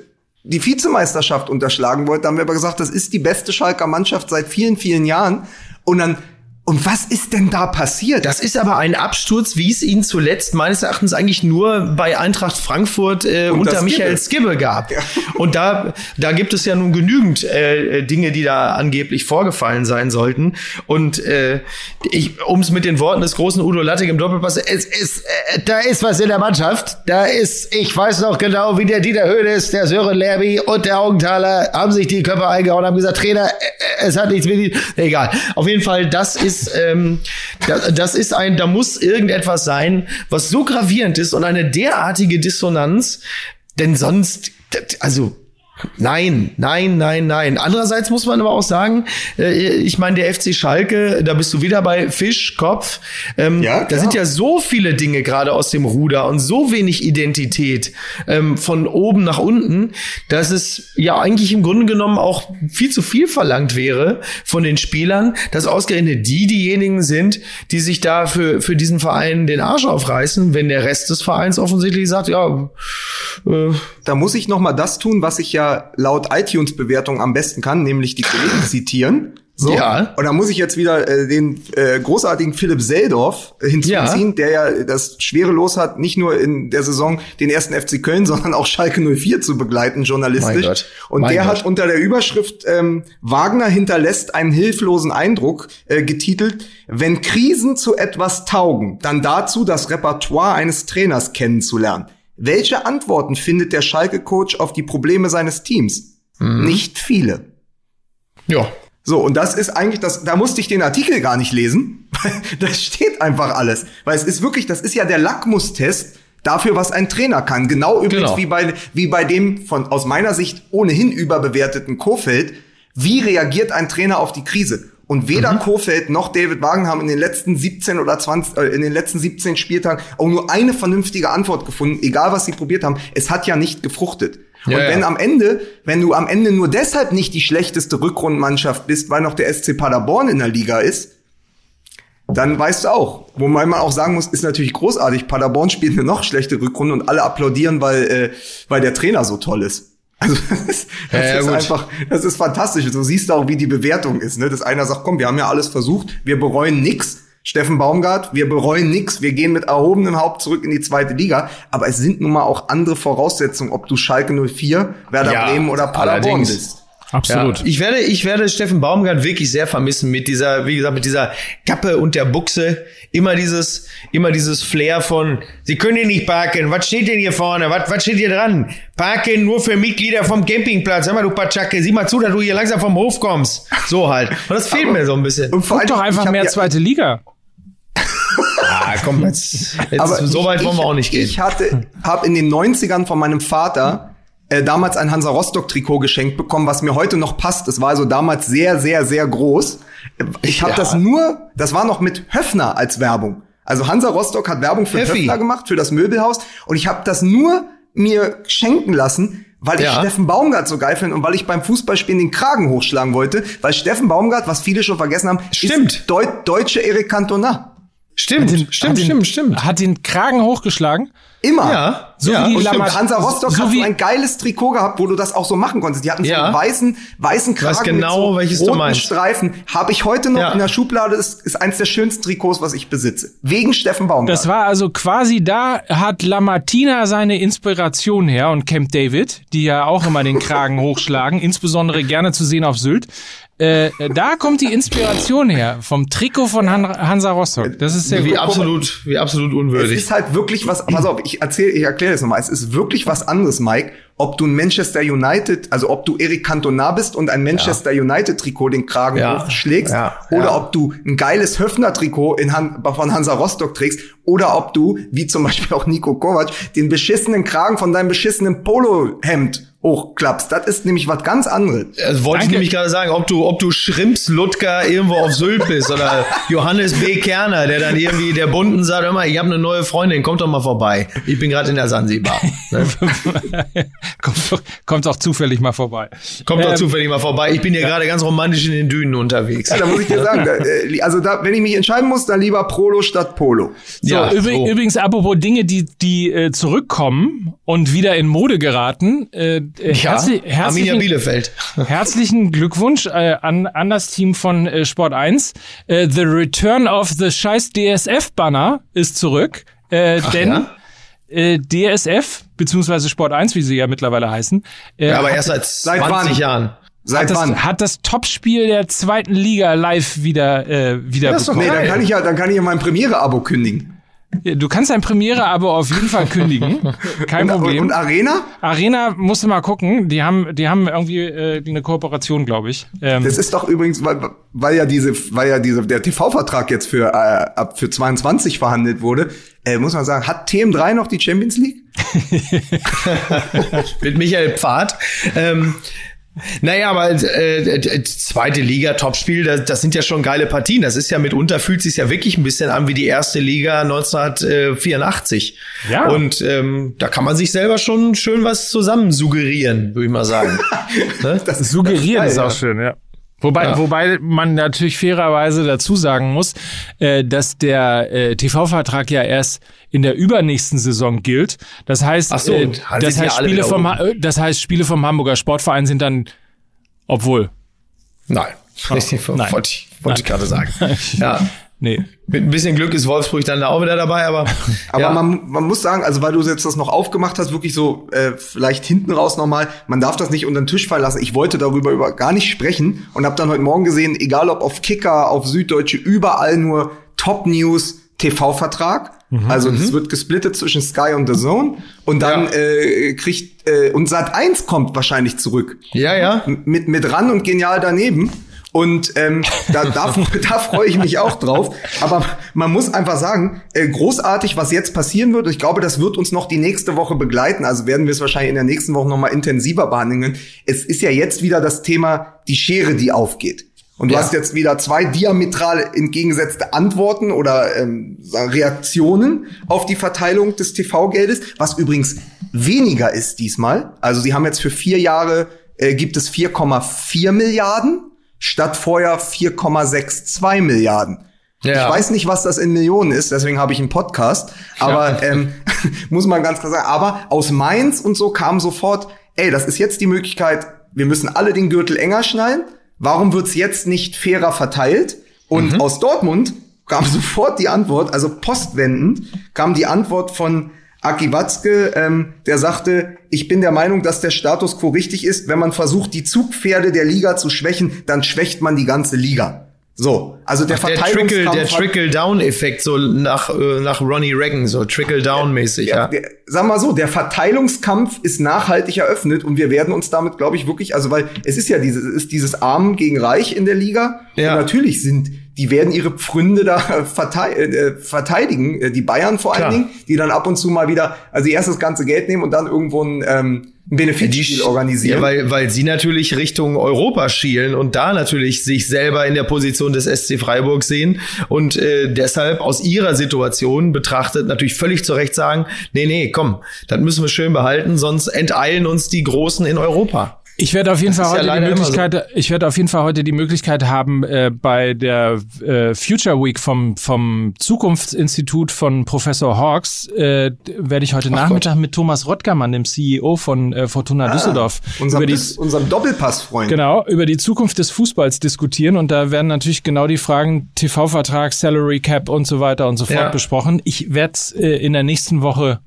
Speaker 3: die Vizemeisterschaft unterschlagen wollte, haben wir aber gesagt, das ist die beste Schalker Mannschaft seit vielen vielen Jahren und dann und was ist denn da passiert?
Speaker 2: Das ist aber ein Absturz, wie es ihn zuletzt meines Erachtens eigentlich nur bei Eintracht Frankfurt äh,
Speaker 3: Unter
Speaker 2: Michael Skibbe gab. Und da, da gibt es ja nun genügend äh, Dinge, die da angeblich vorgefallen sein sollten. Und äh, um es mit den Worten des großen Udo Lattek im Doppelpass, es ist, äh, da ist was in der Mannschaft. Da ist, ich weiß noch genau, wie der Dieter Höhnes, der Sören Lerby und der Augenthaler haben sich die Köpfe eingehauen, haben gesagt, Trainer, äh, es hat nichts mit ihm. Egal. Auf jeden Fall, das ist, ähm, da, das ist ein, da muss irgendetwas sein, was so gravierend ist und eine derartige Dissonanz, denn sonst, also, Nein, nein, nein, nein. Andererseits muss man aber auch sagen, äh, ich meine, der FC Schalke, da bist du wieder bei Fisch, Kopf. Ähm,
Speaker 3: Ja,
Speaker 2: da sind ja so viele Dinge gerade aus dem Ruder und so wenig Identität ähm, von oben nach unten, dass es ja eigentlich im Grunde genommen auch viel zu viel verlangt wäre von den Spielern, dass ausgerechnet die diejenigen sind, die sich da für, für diesen Verein den Arsch aufreißen, wenn der Rest des Vereins offensichtlich sagt, ja, äh,
Speaker 3: Da muss ich noch mal das tun, was ich ja laut iTunes-Bewertung am besten kann, nämlich die Kollegen zitieren. So.
Speaker 2: Ja.
Speaker 3: Und da muss ich jetzt wieder äh, den äh, großartigen Philipp Seldorf äh, hinzuziehen,
Speaker 2: Ja.
Speaker 3: der ja das schwere Los hat, nicht nur in der Saison den ersten FC Köln, sondern auch Schalke 04 zu begleiten, journalistisch.
Speaker 2: Mein Gott.
Speaker 3: Und
Speaker 2: Mein
Speaker 3: der
Speaker 2: Gott.
Speaker 3: hat unter der Überschrift ähm, Wagner hinterlässt einen hilflosen Eindruck äh, getitelt, wenn Krisen zu etwas taugen, dann dazu das Repertoire eines Trainers kennenzulernen. Welche Antworten findet der Schalke-Coach auf die Probleme seines Teams?
Speaker 2: Mhm.
Speaker 3: Nicht viele.
Speaker 2: ja,
Speaker 3: So, und das ist eigentlich das, da musste ich den Artikel gar nicht lesen. das steht einfach alles. Weil es ist wirklich, das ist ja der Lackmustest dafür, was ein Trainer kann. Genau übrigens
Speaker 2: Genau.
Speaker 3: wie bei, wie bei dem von, aus meiner Sicht ohnehin überbewerteten Kofeld. Wie reagiert ein Trainer auf die Krise? Und weder
Speaker 2: Mhm.
Speaker 3: Kofeld noch David Wagen haben in den letzten 17 oder 20, äh, in den letzten 17 Spieltagen auch nur eine vernünftige Antwort gefunden, egal was sie probiert haben. Es hat ja nicht gefruchtet.
Speaker 2: Ja,
Speaker 3: und wenn
Speaker 2: ja.
Speaker 3: am Ende, wenn du am Ende nur deshalb nicht die schlechteste Rückrundenmannschaft bist, weil noch der SC Paderborn in der Liga ist, dann weißt du auch. Wobei man auch sagen muss, ist natürlich großartig. Paderborn spielt eine noch schlechte Rückrunde und alle applaudieren, weil, äh, weil der Trainer so toll ist. Also das, ist, das ja, ja, ist einfach, das ist fantastisch. Du siehst auch, wie die Bewertung ist. Ne? Dass einer sagt, komm, wir haben ja alles versucht, wir bereuen nix. Steffen Baumgart, wir bereuen nix, wir gehen mit erhobenem Haupt zurück in die zweite Liga. Aber es sind nun mal auch andere Voraussetzungen, ob du Schalke 04, Werder ja, Bremen oder Paderborn bist.
Speaker 2: Absolut. Ja, ich werde, ich werde Steffen Baumgart wirklich sehr vermissen mit dieser, wie gesagt, mit dieser Kappe und der Buchse. Immer dieses, immer dieses Flair von, Sie können hier nicht parken. Was steht denn hier vorne? Was, was steht hier dran? Parken nur für Mitglieder vom Campingplatz. Hör mal, du Patschacke, sieh mal zu, dass du hier langsam vom Hof kommst. So halt. Und das fehlt Aber, mir so ein bisschen.
Speaker 1: Und vor Guck doch einfach mehr ja, zweite Liga.
Speaker 2: Ah, komm, jetzt, jetzt Aber so weit wollen wir auch nicht gehen.
Speaker 3: Ich hatte, habe in den 90ern von meinem Vater äh, damals ein Hansa Rostock Trikot geschenkt bekommen, was mir heute noch passt. Es war also damals sehr, sehr, sehr groß. Ich habe ja. das nur, das war noch mit Höfner als Werbung. Also Hansa Rostock hat Werbung für Heffi. Höfner gemacht, für das Möbelhaus. Und ich habe das nur mir schenken lassen, weil ich ja. Steffen Baumgart so geil finde und weil ich beim Fußballspielen den Kragen hochschlagen wollte. Weil Steffen Baumgart, was viele schon vergessen haben,
Speaker 2: stimmt.
Speaker 3: ist Deu deutsche Eric Cantona.
Speaker 1: Stimmt, den, stimmt, stimmt, stimmt. Hat den Kragen hochgeschlagen?
Speaker 3: Immer. Ja. So ja. wie die Lama Hansa Rostock so hat so ein geiles Trikot gehabt, wo du das auch so machen konntest. Die hatten so einen weißen, weißen Kragen
Speaker 2: Weiß genau,
Speaker 3: mit
Speaker 2: so roten
Speaker 3: Streifen. Habe ich heute noch ja. in der Schublade. Ist, ist eins der schönsten Trikots, was ich besitze. Wegen Steffen Baumgart.
Speaker 1: Das war also quasi da hat Lamartina seine Inspiration her und Camp David, die ja auch immer den Kragen hochschlagen, insbesondere gerne zu sehen auf Sylt. Äh, da kommt die Inspiration her vom Trikot von Han Hansa Rostock. Das ist sehr
Speaker 2: wie gut. absolut, wie absolut unwürdig.
Speaker 3: Es ist halt wirklich was. Pass auf, ich erzähle, ich erkläre das nochmal. Es ist wirklich was anderes, Mike. Ob du ein Manchester United, also ob du Eric Cantona bist und ein Manchester ja. United Trikot den Kragen ja. hochschlägst, ja. oder ob du ein geiles Höfner Trikot in Han von Hansa Rostock trägst, oder ob du, wie zum Beispiel auch Nico Kovac, den beschissenen Kragen von deinem beschissenen Polohemd hochklappst. Das ist nämlich was ganz anderes.
Speaker 2: Das wollte Danke. ich nämlich gerade sagen, ob du, ob du Schrimps Ludger irgendwo auf Sylt bist oder Johannes B. Kerner, der dann irgendwie der Bunden sagt, hör mal, ich habe eine neue Freundin, kommt doch mal vorbei. Ich bin gerade in der Sansibar. Ne?
Speaker 1: Kommt, doch, kommt auch zufällig mal vorbei.
Speaker 2: Kommt ähm, doch zufällig mal vorbei. Ich bin hier ja. gerade ganz romantisch in den Dünen unterwegs.
Speaker 3: Ja, da muss ich dir sagen, da, äh, also da, wenn ich mich entscheiden muss, dann lieber Prolo statt Polo.
Speaker 1: So, ja, übrig, so. übrigens, apropos Dinge, die, die äh, zurückkommen und wieder in Mode geraten, äh,
Speaker 2: äh, ja, herzlich, herzlichen, Arminia Bielefeld.
Speaker 1: herzlichen Glückwunsch äh, an, an das Team von äh, Sport 1. Äh, the Return of the scheiß DSF-Banner ist zurück. Äh, Ach, denn ja? äh, DSF, beziehungsweise Sport 1, wie sie ja mittlerweile heißen.
Speaker 2: Äh, ja, aber erst seit 20 Jahren.
Speaker 1: Seit hat wann? Das, hat das Topspiel der zweiten Liga live wieder äh, wieder
Speaker 3: ja, bekommen. Nee, dann kann ich ja, dann kann ich ja mein Premiere-Abo kündigen.
Speaker 1: Du kannst dein Premiere-Abo auf jeden Fall kündigen. Kein
Speaker 3: und,
Speaker 1: Problem.
Speaker 3: Und Arena?
Speaker 1: Arena musst du mal gucken. Die haben, die haben irgendwie äh, eine Kooperation, glaube ich.
Speaker 3: Ähm, das ist doch übrigens, weil, weil ja diese, weil ja diese, der TV-Vertrag jetzt für, äh, ab für 22 verhandelt wurde, äh, muss man sagen, hat TM3 noch die Champions League?
Speaker 2: Mit Michael Pfad. Ähm, naja, aber äh, zweite Liga, Topspiel, das, das sind ja schon geile Partien. Das ist ja mitunter fühlt sich ja wirklich ein bisschen an wie die erste Liga 1984. Ja. Und ähm, da kann man sich selber schon schön was zusammen suggerieren, würde ich mal sagen.
Speaker 1: ne? Das suggerieren das ist, geil, ist auch schön, ja. Wobei, ja. wobei man natürlich fairerweise dazu sagen muss, äh, dass der äh, TV-Vertrag ja erst in der übernächsten Saison gilt. Das heißt, so, äh, das, heißt Spiele vom, das heißt, Spiele vom Hamburger Sportverein sind dann, obwohl.
Speaker 2: Nein, oh, nein. wollte ich, wollte ich gerade sagen. ja. Nee. Mit ein bisschen Glück ist Wolfsburg dann da auch wieder dabei, aber.
Speaker 3: aber ja. man, man muss sagen, also weil du jetzt das noch aufgemacht hast, wirklich so äh, vielleicht hinten raus nochmal, man darf das nicht unter den Tisch fallen lassen. Ich wollte darüber über gar nicht sprechen und habe dann heute Morgen gesehen, egal ob auf Kicker, auf Süddeutsche, überall nur Top News, TV-Vertrag. Mhm, also es mhm. wird gesplittet zwischen Sky und The Zone und dann ja. äh, kriegt äh, und Sat 1 kommt wahrscheinlich zurück.
Speaker 2: Ja, ja.
Speaker 3: Mit mit ran und genial daneben. Und ähm, da, da, da freue ich mich auch drauf. Aber man muss einfach sagen, äh, großartig, was jetzt passieren wird. Ich glaube, das wird uns noch die nächste Woche begleiten. Also werden wir es wahrscheinlich in der nächsten Woche noch mal intensiver behandeln. Es ist ja jetzt wieder das Thema die Schere, die aufgeht. Und du ja. hast jetzt wieder zwei diametral entgegengesetzte Antworten oder ähm, Reaktionen auf die Verteilung des TV-Geldes, was übrigens weniger ist diesmal. Also sie haben jetzt für vier Jahre äh, gibt es 4,4 Milliarden statt vorher 4,62 Milliarden. Ja. Ich weiß nicht, was das in Millionen ist, deswegen habe ich einen Podcast. Aber ja. ähm, muss man ganz klar sagen. Aber aus Mainz und so kam sofort, ey, das ist jetzt die Möglichkeit, wir müssen alle den Gürtel enger schnallen. Warum wird's jetzt nicht fairer verteilt? Und mhm. aus Dortmund kam sofort die Antwort, also postwendend kam die Antwort von Aki Watzke, ähm, der sagte, ich bin der Meinung, dass der Status quo richtig ist. Wenn man versucht, die Zugpferde der Liga zu schwächen, dann schwächt man die ganze Liga. So, also der
Speaker 2: Ach, der Trickle, der Trickle-Down-Effekt, so nach, äh, nach Ronnie Reagan, so Trickle-Down-mäßig, ja.
Speaker 3: Der, sag mal so, der Verteilungskampf ist nachhaltig eröffnet und wir werden uns damit, glaube ich, wirklich, also weil es ist ja dieses, es ist dieses Arm gegen Reich in der Liga. Ja. Und natürlich sind, die werden ihre Pfründe da äh, verteidigen, äh, die Bayern vor allen Klar. Dingen, die dann ab und zu mal wieder, also erst das ganze Geld nehmen und dann irgendwo ein, ähm, ein Benefitspiel organisieren.
Speaker 2: Ja, weil, weil sie natürlich Richtung Europa schielen und da natürlich sich selber in der Position des SC Freiburg sehen und äh, deshalb aus ihrer Situation betrachtet natürlich völlig zu Recht sagen, nee, nee, komm, das müssen wir schön behalten, sonst enteilen uns die Großen in Europa.
Speaker 1: Ich werde auf jeden das Fall heute ja die Möglichkeit, so. ich werde auf jeden Fall heute die Möglichkeit haben, äh, bei der äh, Future Week vom vom Zukunftsinstitut von Professor Hawks äh, werde ich heute Ach Nachmittag Gott. mit Thomas Rottgermann, dem CEO von äh, Fortuna ah, Düsseldorf,
Speaker 3: unserem, über die, unserem Doppelpassfreund,
Speaker 1: genau über die Zukunft des Fußballs diskutieren und da werden natürlich genau die Fragen TV-Vertrag, Salary Cap und so weiter und so fort ja. besprochen. Ich werde äh, in der nächsten Woche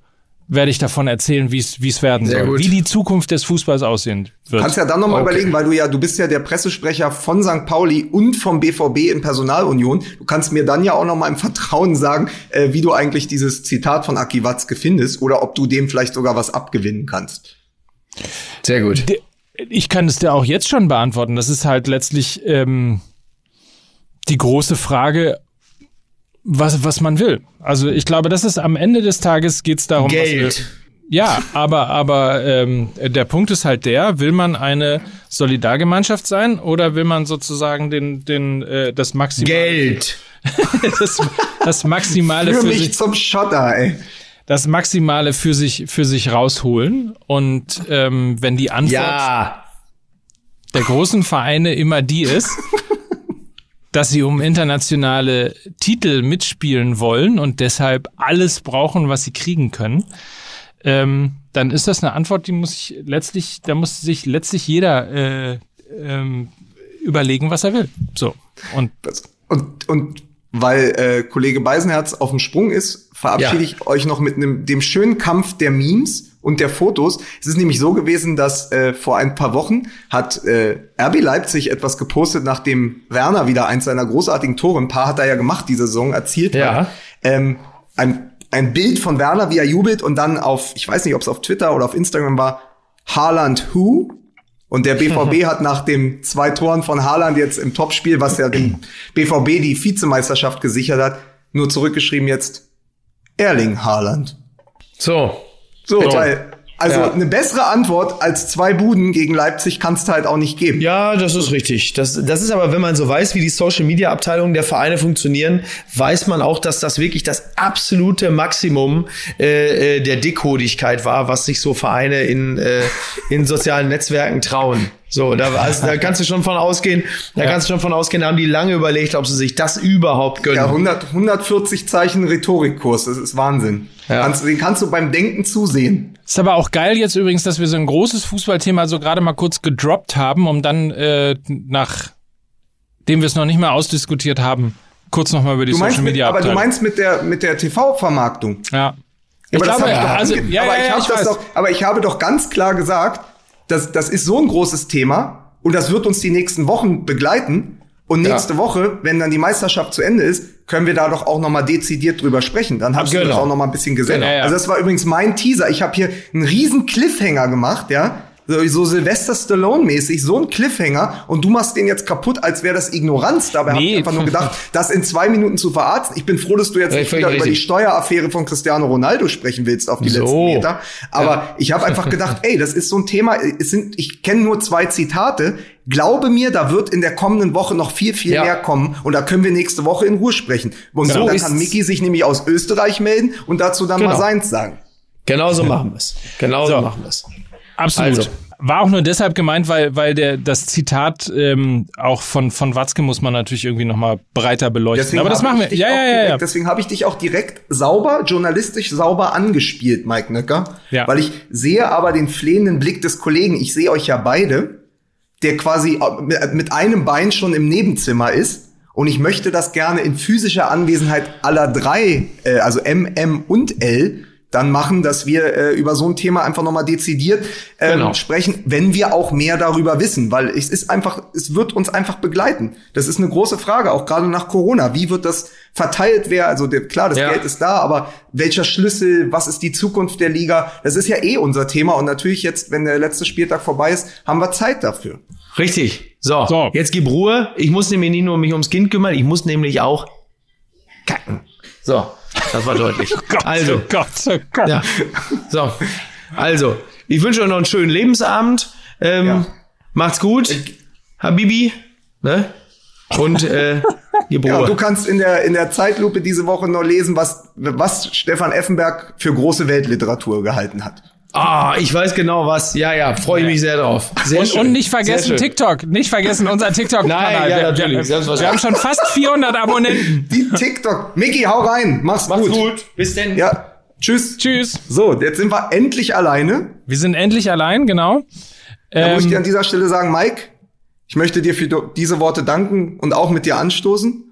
Speaker 1: werde ich davon erzählen, wie es wie es werden Sehr soll, gut. wie die Zukunft des Fußballs aussehen wird.
Speaker 3: Kannst ja dann nochmal okay. überlegen, weil du ja, du bist ja der Pressesprecher von St. Pauli und vom BVB in Personalunion. Du kannst mir dann ja auch nochmal im Vertrauen sagen, äh, wie du eigentlich dieses Zitat von Aki Watzke findest oder ob du dem vielleicht sogar was abgewinnen kannst.
Speaker 2: Sehr gut.
Speaker 1: Ich kann es dir auch jetzt schon beantworten. Das ist halt letztlich ähm, die große Frage, was, was man will. Also ich glaube, das ist am Ende des Tages geht's darum,
Speaker 2: Geld.
Speaker 1: ja, aber aber ähm, der Punkt ist halt der: Will man eine Solidargemeinschaft sein oder will man sozusagen den den äh, das Maximale
Speaker 2: Geld
Speaker 1: das, das Maximale
Speaker 3: für, für mich sich, zum Schotter, ey.
Speaker 1: Das Maximale für sich für sich rausholen und ähm, wenn die Antwort
Speaker 2: ja.
Speaker 1: der großen Vereine immer die ist dass sie um internationale Titel mitspielen wollen und deshalb alles brauchen, was sie kriegen können, ähm, dann ist das eine Antwort, die muss ich letztlich, da muss sich letztlich jeder äh, ähm, überlegen, was er will. So und
Speaker 3: und und weil äh, Kollege Beisenherz auf dem Sprung ist, verabschiede ja. ich euch noch mit einem dem schönen Kampf der Memes und der Fotos. Es ist nämlich so gewesen, dass äh, vor ein paar Wochen hat äh, RB Leipzig etwas gepostet, nachdem Werner wieder eins seiner großartigen Tore, ein paar hat er ja gemacht diese Saison, erzielt ja. hat. Ähm, ein, ein Bild von Werner, wie er jubelt und dann auf, ich weiß nicht, ob es auf Twitter oder auf Instagram war, Haaland Who? Und der BVB hat nach den zwei Toren von Haaland jetzt im Topspiel, was ja dem BVB die Vizemeisterschaft gesichert hat, nur zurückgeschrieben jetzt Erling Haaland. So, so, weil also ja. eine bessere Antwort als zwei Buden gegen Leipzig kannst du halt auch nicht geben.
Speaker 2: Ja, das ist richtig. Das, das ist aber, wenn man so weiß, wie die Social Media Abteilungen der Vereine funktionieren, weiß man auch, dass das wirklich das absolute Maximum äh, äh der Dickhodigkeit war, was sich so Vereine in, äh, in sozialen Netzwerken trauen. So, da, also, da kannst du schon von ausgehen, da ja. kannst du schon von ausgehen, da haben die lange überlegt, ob sie sich das überhaupt gönnen. Ja,
Speaker 3: 100, 140 Zeichen Rhetorikkurs, das ist Wahnsinn. Ja. Kannst, den kannst du beim Denken zusehen.
Speaker 1: Ist aber auch geil jetzt übrigens, dass wir so ein großes Fußballthema so gerade mal kurz gedroppt haben, um dann äh, nach dem wir es noch nicht mal ausdiskutiert haben, kurz nochmal über die Social Media
Speaker 3: mit, Aber du meinst mit der mit der TV-Vermarktung?
Speaker 1: Ja.
Speaker 3: Ich aber glaube, also, ja, aber ja, ich, ja, ich doch, aber ich habe doch ganz klar gesagt, das, das ist so ein großes Thema und das wird uns die nächsten Wochen begleiten. Und nächste ja. Woche, wenn dann die Meisterschaft zu Ende ist, können wir da doch auch noch mal dezidiert drüber sprechen. Dann hast genau. du das auch noch mal ein bisschen gesehen. Genau, ja. Also das war übrigens mein Teaser. Ich habe hier einen riesen Cliffhanger gemacht, ja so Sylvester Stallone-mäßig, so ein Cliffhanger und du machst den jetzt kaputt, als wäre das Ignoranz. Dabei nee. habe ich einfach nur gedacht, das in zwei Minuten zu verarzten. Ich bin froh, dass du jetzt nicht wieder über die Steueraffäre von Cristiano Ronaldo sprechen willst auf die so. letzten Meter. Aber ja. ich habe einfach gedacht, ey, das ist so ein Thema, es sind, ich kenne nur zwei Zitate. Glaube mir, da wird in der kommenden Woche noch viel, viel ja. mehr kommen und da können wir nächste Woche in Ruhe sprechen. Und genau. so dann kann Mickey sich nämlich aus Österreich melden und dazu dann genau. mal seins sagen.
Speaker 2: Genauso machen wir es. Genauso so. machen wir es.
Speaker 1: Absolut. Also. war auch nur deshalb gemeint, weil, weil der, das Zitat ähm, auch von, von Watzke muss man natürlich irgendwie nochmal breiter beleuchten. Deswegen Aber das machen wir.
Speaker 3: Ja, ja, ja, ja. Deswegen habe ich dich auch direkt sauber, journalistisch sauber angespielt, Mike Nöcker. Ja. Weil ich sehe aber den flehenden Blick des Kollegen. Ich sehe euch ja beide, der quasi mit einem Bein schon im Nebenzimmer ist. Und ich möchte das gerne in physischer Anwesenheit aller drei, äh, also M, M und L, dann machen, dass wir äh, über so ein Thema einfach nochmal dezidiert ähm, genau. sprechen, wenn wir auch mehr darüber wissen, weil es ist einfach, es wird uns einfach begleiten. Das ist eine große Frage, auch gerade nach Corona. Wie wird das verteilt werden? Also der, klar, das ja. Geld ist da, aber welcher Schlüssel, was ist die Zukunft der Liga? Das ist ja eh unser Thema und natürlich jetzt, wenn der letzte Spieltag vorbei ist, haben wir Zeit dafür.
Speaker 2: Richtig. So, so. jetzt gib Ruhe. Ich muss nämlich nicht nur mich ums Kind kümmern, ich muss nämlich auch kacken. So. Das war deutlich.
Speaker 1: Oh Gott, also, oh Gott, oh Gott.
Speaker 2: Ja. So, also, ich wünsche euch noch einen schönen Lebensabend. Ähm, ja. Macht's gut. Habibi. Ne? Und äh,
Speaker 3: ja, du kannst in der, in der Zeitlupe diese Woche noch lesen, was, was Stefan Effenberg für große Weltliteratur gehalten hat.
Speaker 2: Ah, ich weiß genau was. Ja, ja, freue ich mich sehr drauf.
Speaker 1: Sehr und, schön. und nicht vergessen TikTok. Nicht vergessen unser TikTok-Kanal.
Speaker 2: Nein, ja, natürlich.
Speaker 1: Wir, wir, wir haben schon fast 400 Abonnenten.
Speaker 3: Die TikTok. Mickey, hau rein. Mach's, Mach's gut. gut.
Speaker 2: Bis denn.
Speaker 3: Ja. Tschüss.
Speaker 1: Tschüss.
Speaker 3: So, jetzt sind wir endlich alleine.
Speaker 1: Wir sind endlich allein, genau.
Speaker 3: Da ähm, muss ich dir an dieser Stelle sagen, Mike, ich möchte dir für diese Worte danken und auch mit dir anstoßen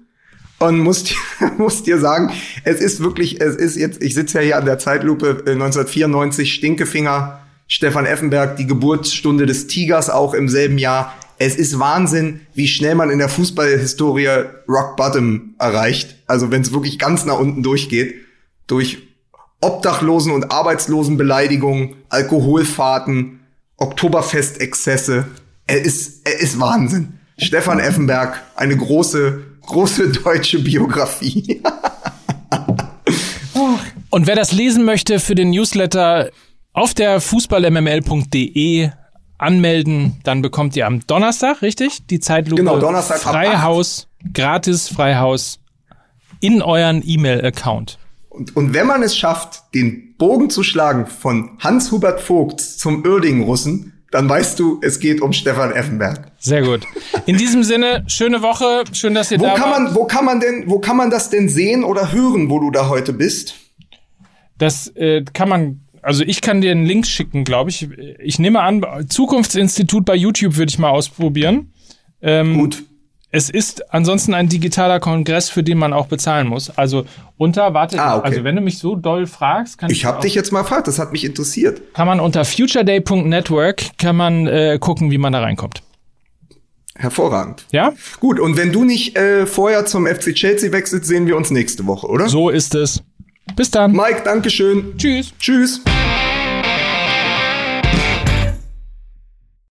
Speaker 3: und muss dir, muss dir sagen, es ist wirklich, es ist jetzt, ich sitze ja hier an der Zeitlupe 1994, äh, Stinkefinger, Stefan Effenberg, die Geburtsstunde des Tigers auch im selben Jahr. Es ist Wahnsinn, wie schnell man in der Fußballhistorie Rock Bottom erreicht. Also wenn es wirklich ganz nach unten durchgeht, durch Obdachlosen- und Arbeitslosenbeleidigungen, Alkoholfahrten, Oktoberfestexzesse. Er ist, er ist Wahnsinn. Stefan Effenberg, eine große große deutsche Biografie.
Speaker 1: Und wer das lesen möchte für den Newsletter auf der fußballmml.de anmelden, dann bekommt ihr am Donnerstag, richtig? Die Zeitlupe.
Speaker 3: Genau, Donnerstag.
Speaker 1: Freihaus, gratis Freihaus in euren E-Mail-Account.
Speaker 3: Und, und wenn man es schafft, den Bogen zu schlagen von Hans-Hubert Vogt zum Uerdingen-Russen, dann weißt du, es geht um Stefan Effenberg.
Speaker 1: Sehr gut. In diesem Sinne, schöne Woche, schön, dass ihr
Speaker 3: wo
Speaker 1: da
Speaker 3: kann wart. Man, wo kann man denn, wo kann man das denn sehen oder hören, wo du da heute bist?
Speaker 1: Das äh, kann man, also ich kann dir einen Link schicken, glaube ich. Ich nehme an, Zukunftsinstitut bei YouTube würde ich mal ausprobieren.
Speaker 3: Ähm, Gut.
Speaker 1: Es ist ansonsten ein digitaler Kongress, für den man auch bezahlen muss. Also unter, warte, ah, okay. also wenn du mich so doll fragst, kann
Speaker 3: ich. Ich habe dich jetzt mal gefragt, das hat mich interessiert.
Speaker 1: Kann man unter futureday.network kann man äh, gucken, wie man da reinkommt.
Speaker 3: Hervorragend.
Speaker 1: Ja?
Speaker 3: Gut, und wenn du nicht äh, vorher zum FC Chelsea wechselst, sehen wir uns nächste Woche, oder?
Speaker 1: So ist es. Bis dann.
Speaker 3: Mike, Dankeschön.
Speaker 1: Tschüss.
Speaker 3: Tschüss.